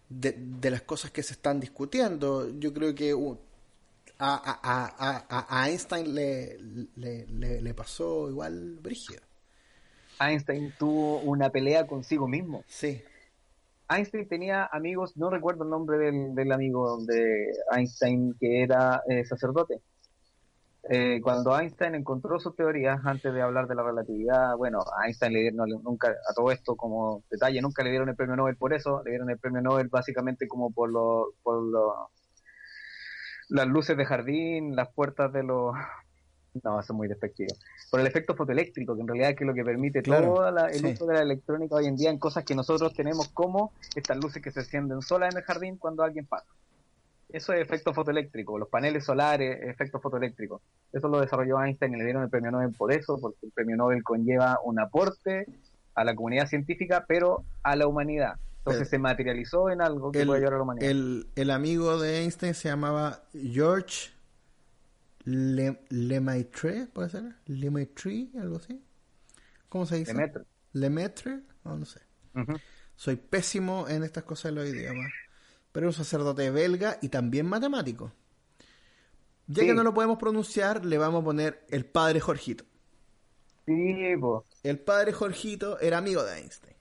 de, las cosas que se están discutiendo. Yo creo que a, a, Einstein le, le, le, pasó igual brígido. Einstein tuvo una pelea consigo mismo. Sí. Einstein tenía amigos, no recuerdo el nombre del, amigo de Einstein que era eh, sacerdote. Eh, cuando Einstein encontró sus teorías antes de hablar de la relatividad, bueno, a Einstein le dieron nunca, a todo esto como detalle, nunca le dieron el premio Nobel por eso, le dieron el premio Nobel básicamente como por, lo, por lo, las luces de jardín, las puertas de los no, eso es muy despectivo. Por el efecto fotoeléctrico, que en realidad es que lo que permite todo el uso de la electrónica hoy en día en cosas que nosotros tenemos como estas luces que se encienden solas en el jardín cuando alguien pasa. Eso es efecto fotoeléctrico, los paneles solares, efecto fotoeléctrico. Eso lo desarrolló Einstein y le dieron el premio Nobel por eso, porque el premio Nobel conlleva un aporte a la comunidad científica, pero a la humanidad. Entonces se materializó en algo que puede ayudar a la humanidad. El, el amigo de Einstein se llamaba George le, Lemaitre, ¿puede ser? Lemaitre, algo así. ¿Cómo se dice? Lemaitre. Lemaitre, no, no sé. Soy pésimo en estas cosas de los idiomas. Pero un sacerdote belga y también matemático. Ya Sí. que no lo podemos pronunciar, le vamos a poner el padre Jorgito. Sí, pues. El padre Jorgito era amigo de Einstein.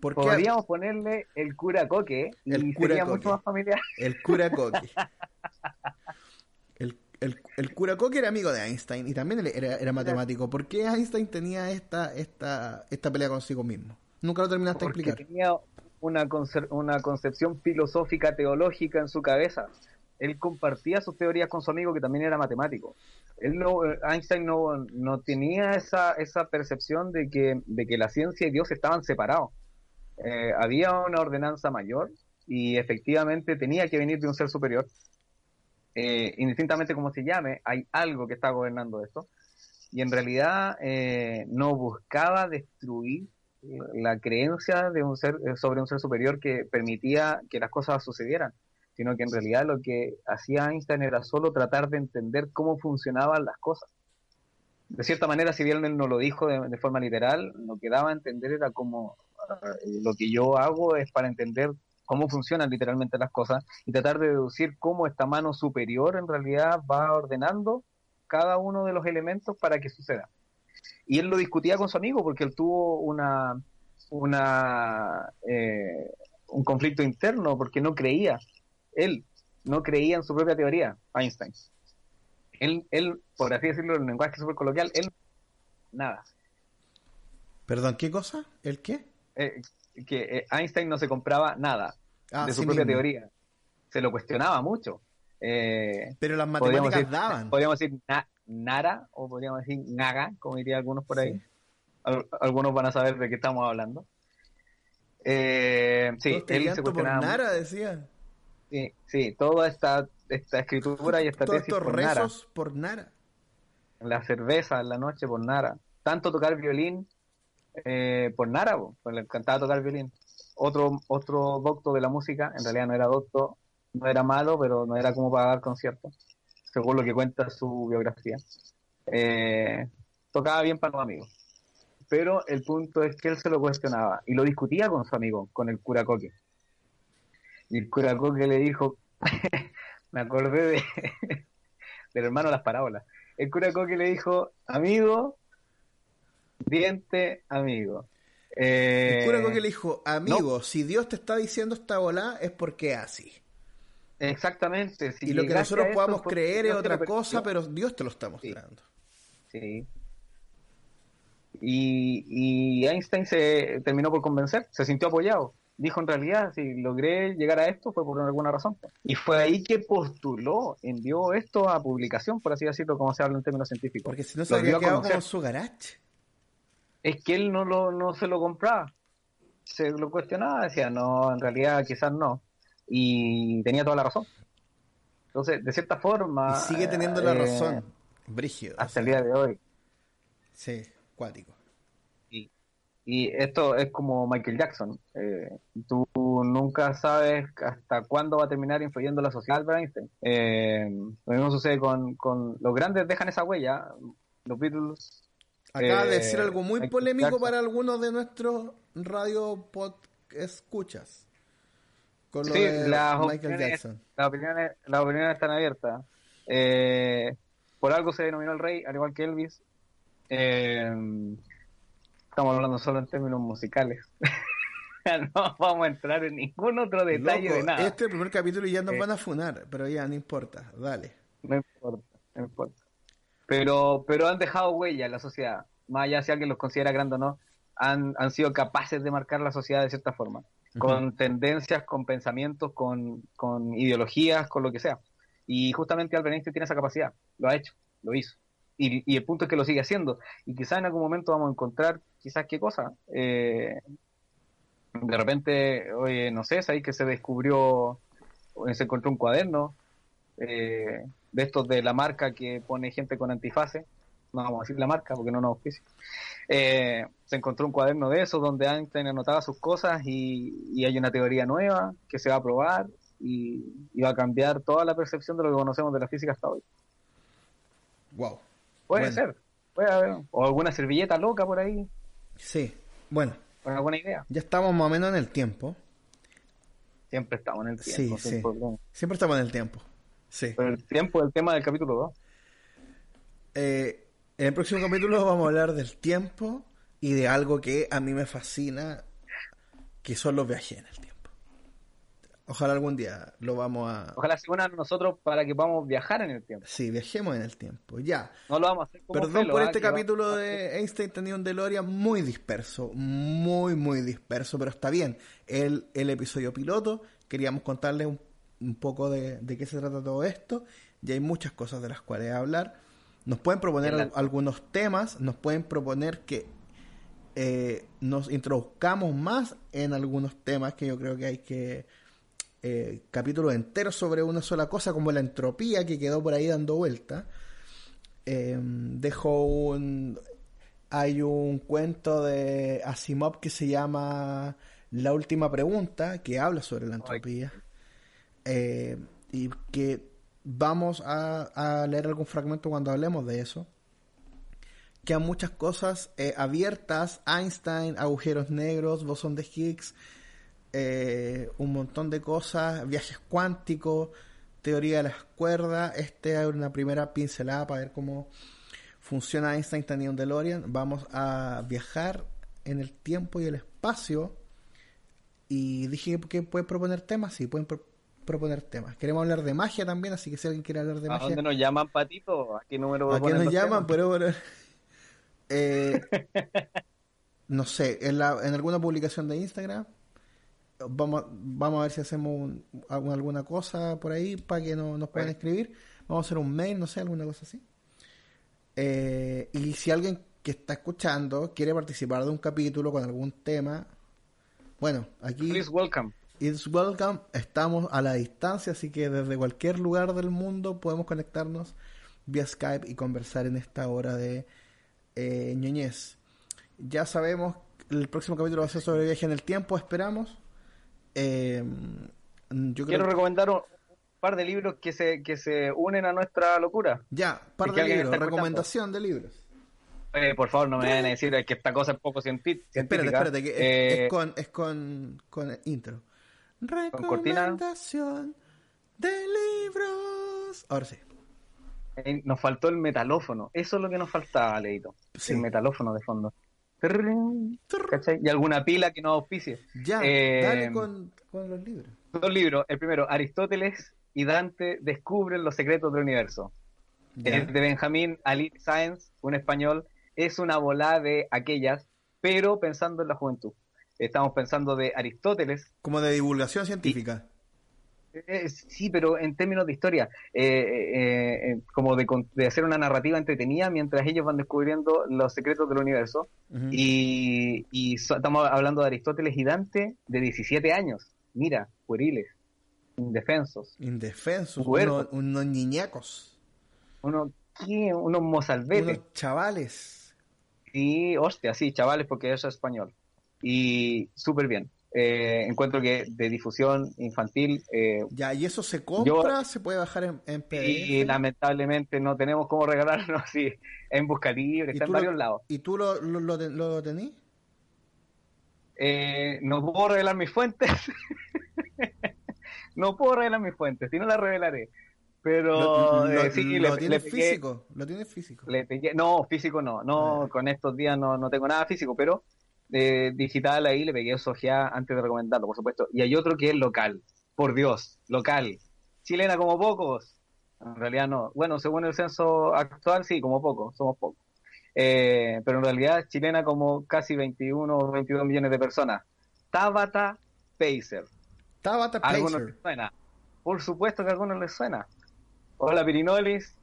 ¿Por qué? Podríamos ponerle el cura coque y El cura sería Coque. mucho más familiar. El cura Coque. El, el- el cura Coque era amigo de Einstein y también era, era matemático. ¿Por qué Einstein tenía esta, esta, esta pelea consigo mismo? Nunca lo terminaste de Porque explicar. tenía una, una concepción filosófica, teológica en su cabeza. Él compartía sus teorías con su amigo que también era matemático. Él no, eh, Einstein no, no tenía esa, esa percepción de que, de que la ciencia y Dios estaban separados. Eh, había una ordenanza mayor y efectivamente tenía que venir de un ser superior. Eh, indistintamente como se llame, hay algo que está gobernando esto. Y en realidad eh, no buscaba destruir la creencia de un ser eh, sobre un ser superior que permitía que las cosas sucedieran, sino que en realidad lo que hacía Einstein era solo tratar de entender cómo funcionaban las cosas. De cierta manera, si bien él no lo dijo de, forma literal, lo que daba a entender era como ah, lo que yo hago es para entender cómo funcionan literalmente las cosas y tratar de deducir cómo esta mano superior en realidad va ordenando cada uno de los elementos para que suceda. Y él lo discutía con su amigo porque él tuvo una, una eh, un conflicto interno porque no creía, él no creía en su propia teoría, Einstein. Él, él por así decirlo en lenguaje súper coloquial, él nada. Perdón, ¿qué cosa? ¿El qué? Eh, que eh, Einstein no se compraba nada Ah, de su sí propia mismo. teoría. Se lo cuestionaba mucho. Eh, Pero las podríamos matemáticas decir, daban. podríamos decir na- Nara o podríamos decir Naga, como dirían algunos por ahí. Al- algunos van a saber de qué estamos hablando. Eh, sí, él se por. Nara, decía. Sí, sí, toda esta, esta escritura y esta Todos tesis estos por Nara. rezos por Nara. La cerveza en la noche por Nara. Tanto tocar violín eh, por Nara, po, pues le encantaba tocar violín. Otro, otro docto de la música, en realidad no era docto, no era malo, pero no era como para dar conciertos, según lo que cuenta su biografía. Eh, tocaba bien para los amigos. Pero el punto es que él se lo cuestionaba y lo discutía con su amigo, con el cura Coque. Y el cura Coque le dijo, me acordé de, del hermano las parábolas. El cura Coque le dijo, amigo, diente, amigo. Eh, El cura Coque le dijo, amigo, si Dios te está diciendo esta bola es porque así. Exactamente. si y lo que nosotros podamos creer es otra cosa, pero Dios te lo está mostrando. Sí. Y, y Einstein se terminó por convencer, se sintió apoyado. Dijo, en realidad, si logré llegar a esto fue por alguna razón. Y fue ahí que postuló, envió esto a publicación, por así decirlo, como se habla en términos científicos. Porque si no se habría dio a quedado como su garage. Es que él no, lo, no se lo compraba. Se lo cuestionaba, decía, no, en realidad quizás no. Y tenía toda la razón. Entonces, de cierta forma... Y sigue teniendo la eh, razón. Brígido. Hasta el día de hoy. Sí, cuático. Y, y esto es como Michael Jackson. Eh, tú nunca sabes hasta cuándo va a terminar influyendo la sociedad Einstein. Eh, lo mismo sucede con, con los grandes dejan esa huella. Los Beatles. Acaba de eh, decir algo muy polémico para algunos de nuestros radio pod escuchas. Con lo Sí, de las Michael opiniones, Jackson. las opiniones, las opiniones están abiertas. Eh, por algo se denominó el rey, al igual que Elvis. Eh, estamos hablando solo en términos musicales. no vamos a entrar en ningún otro detalle Loco, de nada. Este primer capítulo ya nos Eh. van a funar, pero ya no importa, dale. No importa, no importa. Pero, pero han dejado huella en la sociedad. Más allá si alguien los considera grandes o no, han, han sido capaces de marcar la sociedad de cierta forma. Con tendencias, con pensamientos, con, con ideologías, con lo que sea. Y justamente Albert tiene esa capacidad. Lo ha hecho, lo hizo. Y, y el punto es que lo sigue haciendo. Y quizás en algún momento vamos a encontrar, quizás qué cosa. Eh, de repente, oye, no sé, ahí que se descubrió, se encontró un cuaderno eh, de estos de la marca que pone gente con antifase, no vamos a decir la marca porque no nos auspicia, eh, se encontró un cuaderno de esos donde Einstein anotaba sus cosas y, y hay una teoría nueva que se va a probar y, y va a cambiar toda la percepción de lo que conocemos de la física hasta hoy. Wow. Puede Bueno. ser, puede haber, o alguna servilleta loca por ahí, Sí, bueno, con alguna idea. ya estamos más o menos en el tiempo. Siempre estamos en el Sí, tiempo. sí. sin problema. Siempre estamos en el tiempo. Sí. Pero el tiempo es el tema del capítulo 2. Eh, en el próximo capítulo vamos a hablar del tiempo y de algo que a mí me fascina, que son los viajes en el tiempo. Ojalá algún día lo vamos a... Ojalá se unan nosotros para que podamos viajar en el tiempo. Sí, viajemos en el tiempo, ya. No lo vamos a hacer como Perdón Felo, por ¿ah? este capítulo de Einstein tenía un DeLorean muy disperso, muy, muy disperso, pero está bien. El, el episodio piloto, queríamos contarles un, un poco de, de qué se trata todo esto, y hay muchas cosas de las cuales hablar. Nos pueden proponer al- algunos temas, nos pueden proponer que eh, nos introduzcamos más en algunos temas que yo creo que hay que eh, capítulos enteros sobre una sola cosa, como la entropía que quedó por ahí dando vuelta. Eh, dejo un. Hay un cuento de Asimov que se llama La última pregunta, que habla sobre la entropía. Eh, y que vamos a, a leer algún fragmento cuando hablemos de eso. Quedan muchas cosas eh, abiertas: Einstein, agujeros negros, bosón de Higgs, eh, un montón de cosas, viajes cuánticos, teoría de las cuerdas. Este es una primera pincelada para ver cómo funciona Einstein un DeLorean. Vamos a viajar en el tiempo y el espacio. Y dije que pueden proponer temas, sí, pueden proponer temas. Queremos hablar de magia también, así que si alguien quiere hablar de ¿A magia, dónde nos llaman, Patito? ¿A qué número ¿A qué nos llaman? temas? Pero, eh, no sé, en, la, en alguna publicación de Instagram, vamos, vamos a ver si hacemos un- alguna cosa por ahí para que no, nos puedan escribir. Vamos a hacer un mail, no sé, alguna cosa así. Eh, y si alguien que está escuchando quiere participar de un capítulo con algún tema, bueno, aquí Please welcome. It's welcome. Estamos a la distancia, así que desde cualquier lugar del mundo podemos conectarnos vía Skype y conversar en esta hora de eh, ñoñez. Ya sabemos, el próximo capítulo va a ser sobre viaje en el tiempo, esperamos. Eh, yo creo Quiero recomendar un, par de libros que se, que se unen a nuestra locura. Ya, par de libros, recomendación de libros. Eh, por favor, no me vayan a decir que esta cosa es poco científica. Espérate, espérate, que es- Eh, es, con, es con, con intro. Recomendación de libros. Ahora sí. eh, nos faltó el metalófono. Eso es lo que nos faltaba, Leito. Sí. El metalófono de fondo. Y alguna pila que nos auspicie. Ya, Eh, dale con, con los libros. Dos libros. El primero, Aristóteles y Dante descubren los secretos del universo. Es de Benjamín Ali Sáenz, un español. Es una bola de aquellas, pero pensando en la juventud. Estamos pensando de Aristóteles. Como de divulgación científica. Eh, sí, pero en términos de historia, eh, eh, eh, como de, hacer una narrativa entretenida mientras ellos van descubriendo los secretos del universo. Y, y so- estamos hablando de Aristóteles y Dante de 17 años. Mira, pueriles, indefensos. Indefensos, unos, unos niñacos, Uno, ¿qué? Unos mozalbetes. unos chavales. Y, hostia, sí, chavales, porque eso es español. Y súper bien. Eh, encuentro que de difusión infantil eh, Ya, y eso se compra, se puede bajar en, en PDF. y lamentablemente no tenemos cómo regalarlo así en Busca Libre, ¿Y está en lo- varios lados. ¿Y tú lo, lo, lo, lo tenés? Eh, no puedo revelar mis fuentes. no puedo revelar mis fuentes, si no las revelaré. Pero Lo, lo- eh, sí, lo le- le tienes pegué- físico, lo tienes físico. le pegué- no, físico no, no, Ah. con estos días no, no tengo nada físico, pero eh, digital ahí le pegué ojeada antes de recomendarlo, por supuesto. Y hay otro que es local, por Dios, local. Chilena como pocos. En realidad no. Bueno, según el censo actual, sí, como pocos, somos pocos. Eh, pero en realidad chilena como casi 21 o 22 millones de personas. Tabata Pacer. Tabata ¿A algunos Pacer. les suena? Por supuesto que a algunos les suena. Hola Pirinolis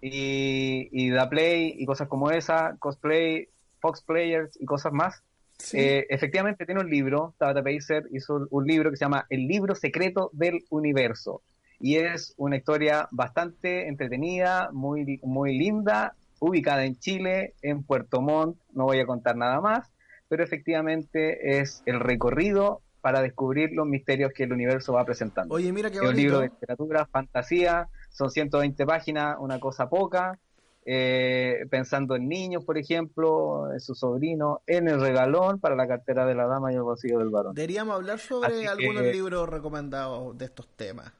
y, y Da Play y cosas como esa, cosplay, Fox Players y cosas más. Sí. Eh, efectivamente tiene un libro, Tabata Pacer hizo un libro que se llama El libro secreto del universo. Y es una historia bastante entretenida, muy, muy linda, ubicada en Chile, en Puerto Montt, no voy a contar nada más, pero efectivamente es el recorrido para descubrir los misterios que el universo va presentando. Oye, mira qué es un libro de bonito. literatura, fantasía, son 120 páginas, una cosa poca, eh, pensando en niños, por ejemplo, en su sobrino, en el regalón para la cartera de la dama y el bolsillo del varón. Deberíamos hablar sobre Así algunos que- libros recomendados de estos temas.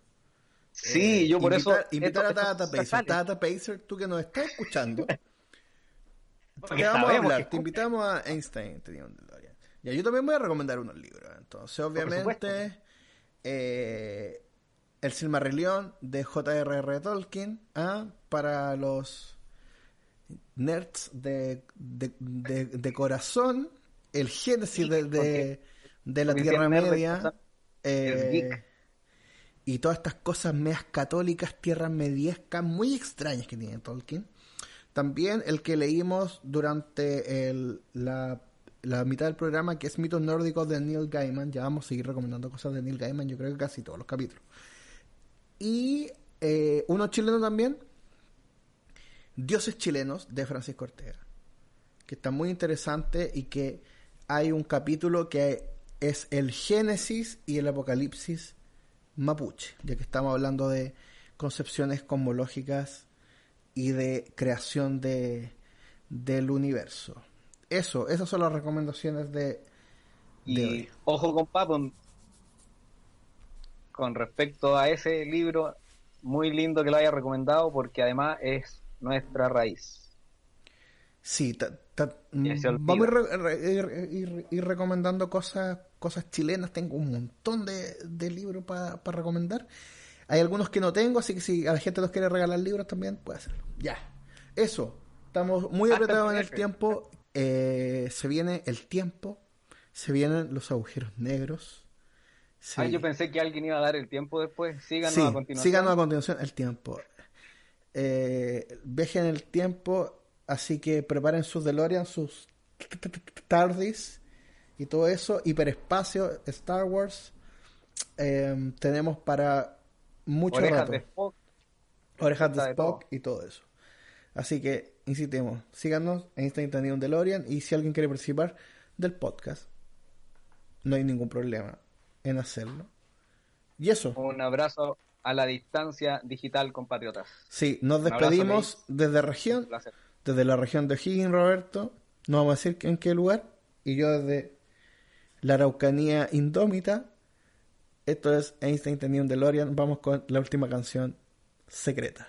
Sí, yo por invitar, eso... Invitar esto- a Tata Pacer. sale. Tata Pacer, tú que nos estás escuchando, te vamos a hablar. Te invitamos a Einstein. un DeLorean. Ya, yo también voy a recomendar unos libros. Entonces, obviamente, eh, El Silmarillion de J.R.R. Tolkien ¿ah? para los nerds de, de, de- de corazón. El Génesis de, de, de la Tierra Media. eh, y todas estas cosas medias católicas, tierras mediescas, muy extrañas que tiene Tolkien. También el que leímos durante el- la, la mitad del programa, que es Mitos Nórdicos de Neil Gaiman. Ya vamos a seguir recomendando cosas de Neil Gaiman, yo creo que casi todos los capítulos. Y eh, uno chileno también, Dioses Chilenos, de Francisco Ortega. Que está muy interesante y que hay un capítulo que es el Génesis y el Apocalipsis mapuche, ya que estamos hablando de concepciones cosmológicas y de creación de, del universo. Eso, esas son las recomendaciones de, de Y hoy. ojo con Papon, con respecto a ese libro, muy lindo que lo haya recomendado porque además es nuestra raíz. Sí, ta- olvida. vamos a ir, re- re- ir- ir- ir recomendando cosas, cosas chilenas. Tengo un montón de, de libros para recomendar. Hay algunos que no tengo, así que si a la gente nos quiere regalar libros también, puede hacerlo. Ya. Eso. Estamos muy apretados en el tiempo. Eh, se viene el tiempo. Se vienen los agujeros negros. Se- Ah, yo pensé que alguien iba a dar el tiempo después. Síganos Sí, a continuación. síganos a continuación el tiempo. Eh, viajen el tiempo, así que preparen sus DeLorean, sus TARDIS y todo eso. Hiperespacio, Star Wars. Eh, tenemos para mucho Orejas rato. de Spock. Orejas de Spock y todo eso. Así que, insistemos, síganos en Instant Tenido un DeLorean y si alguien quiere participar del podcast, no hay ningún problema en hacerlo. Y eso. Un abrazo a la distancia digital, compatriotas. Sí, nos despedimos desde región, desde la región de O'Higgins, Roberto. No vamos a decir en qué lugar. Y yo desde la Araucanía Indómita. Esto es Einstein tenía un DeLorean. Vamos con la última canción secreta.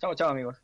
Chao, chao, amigos.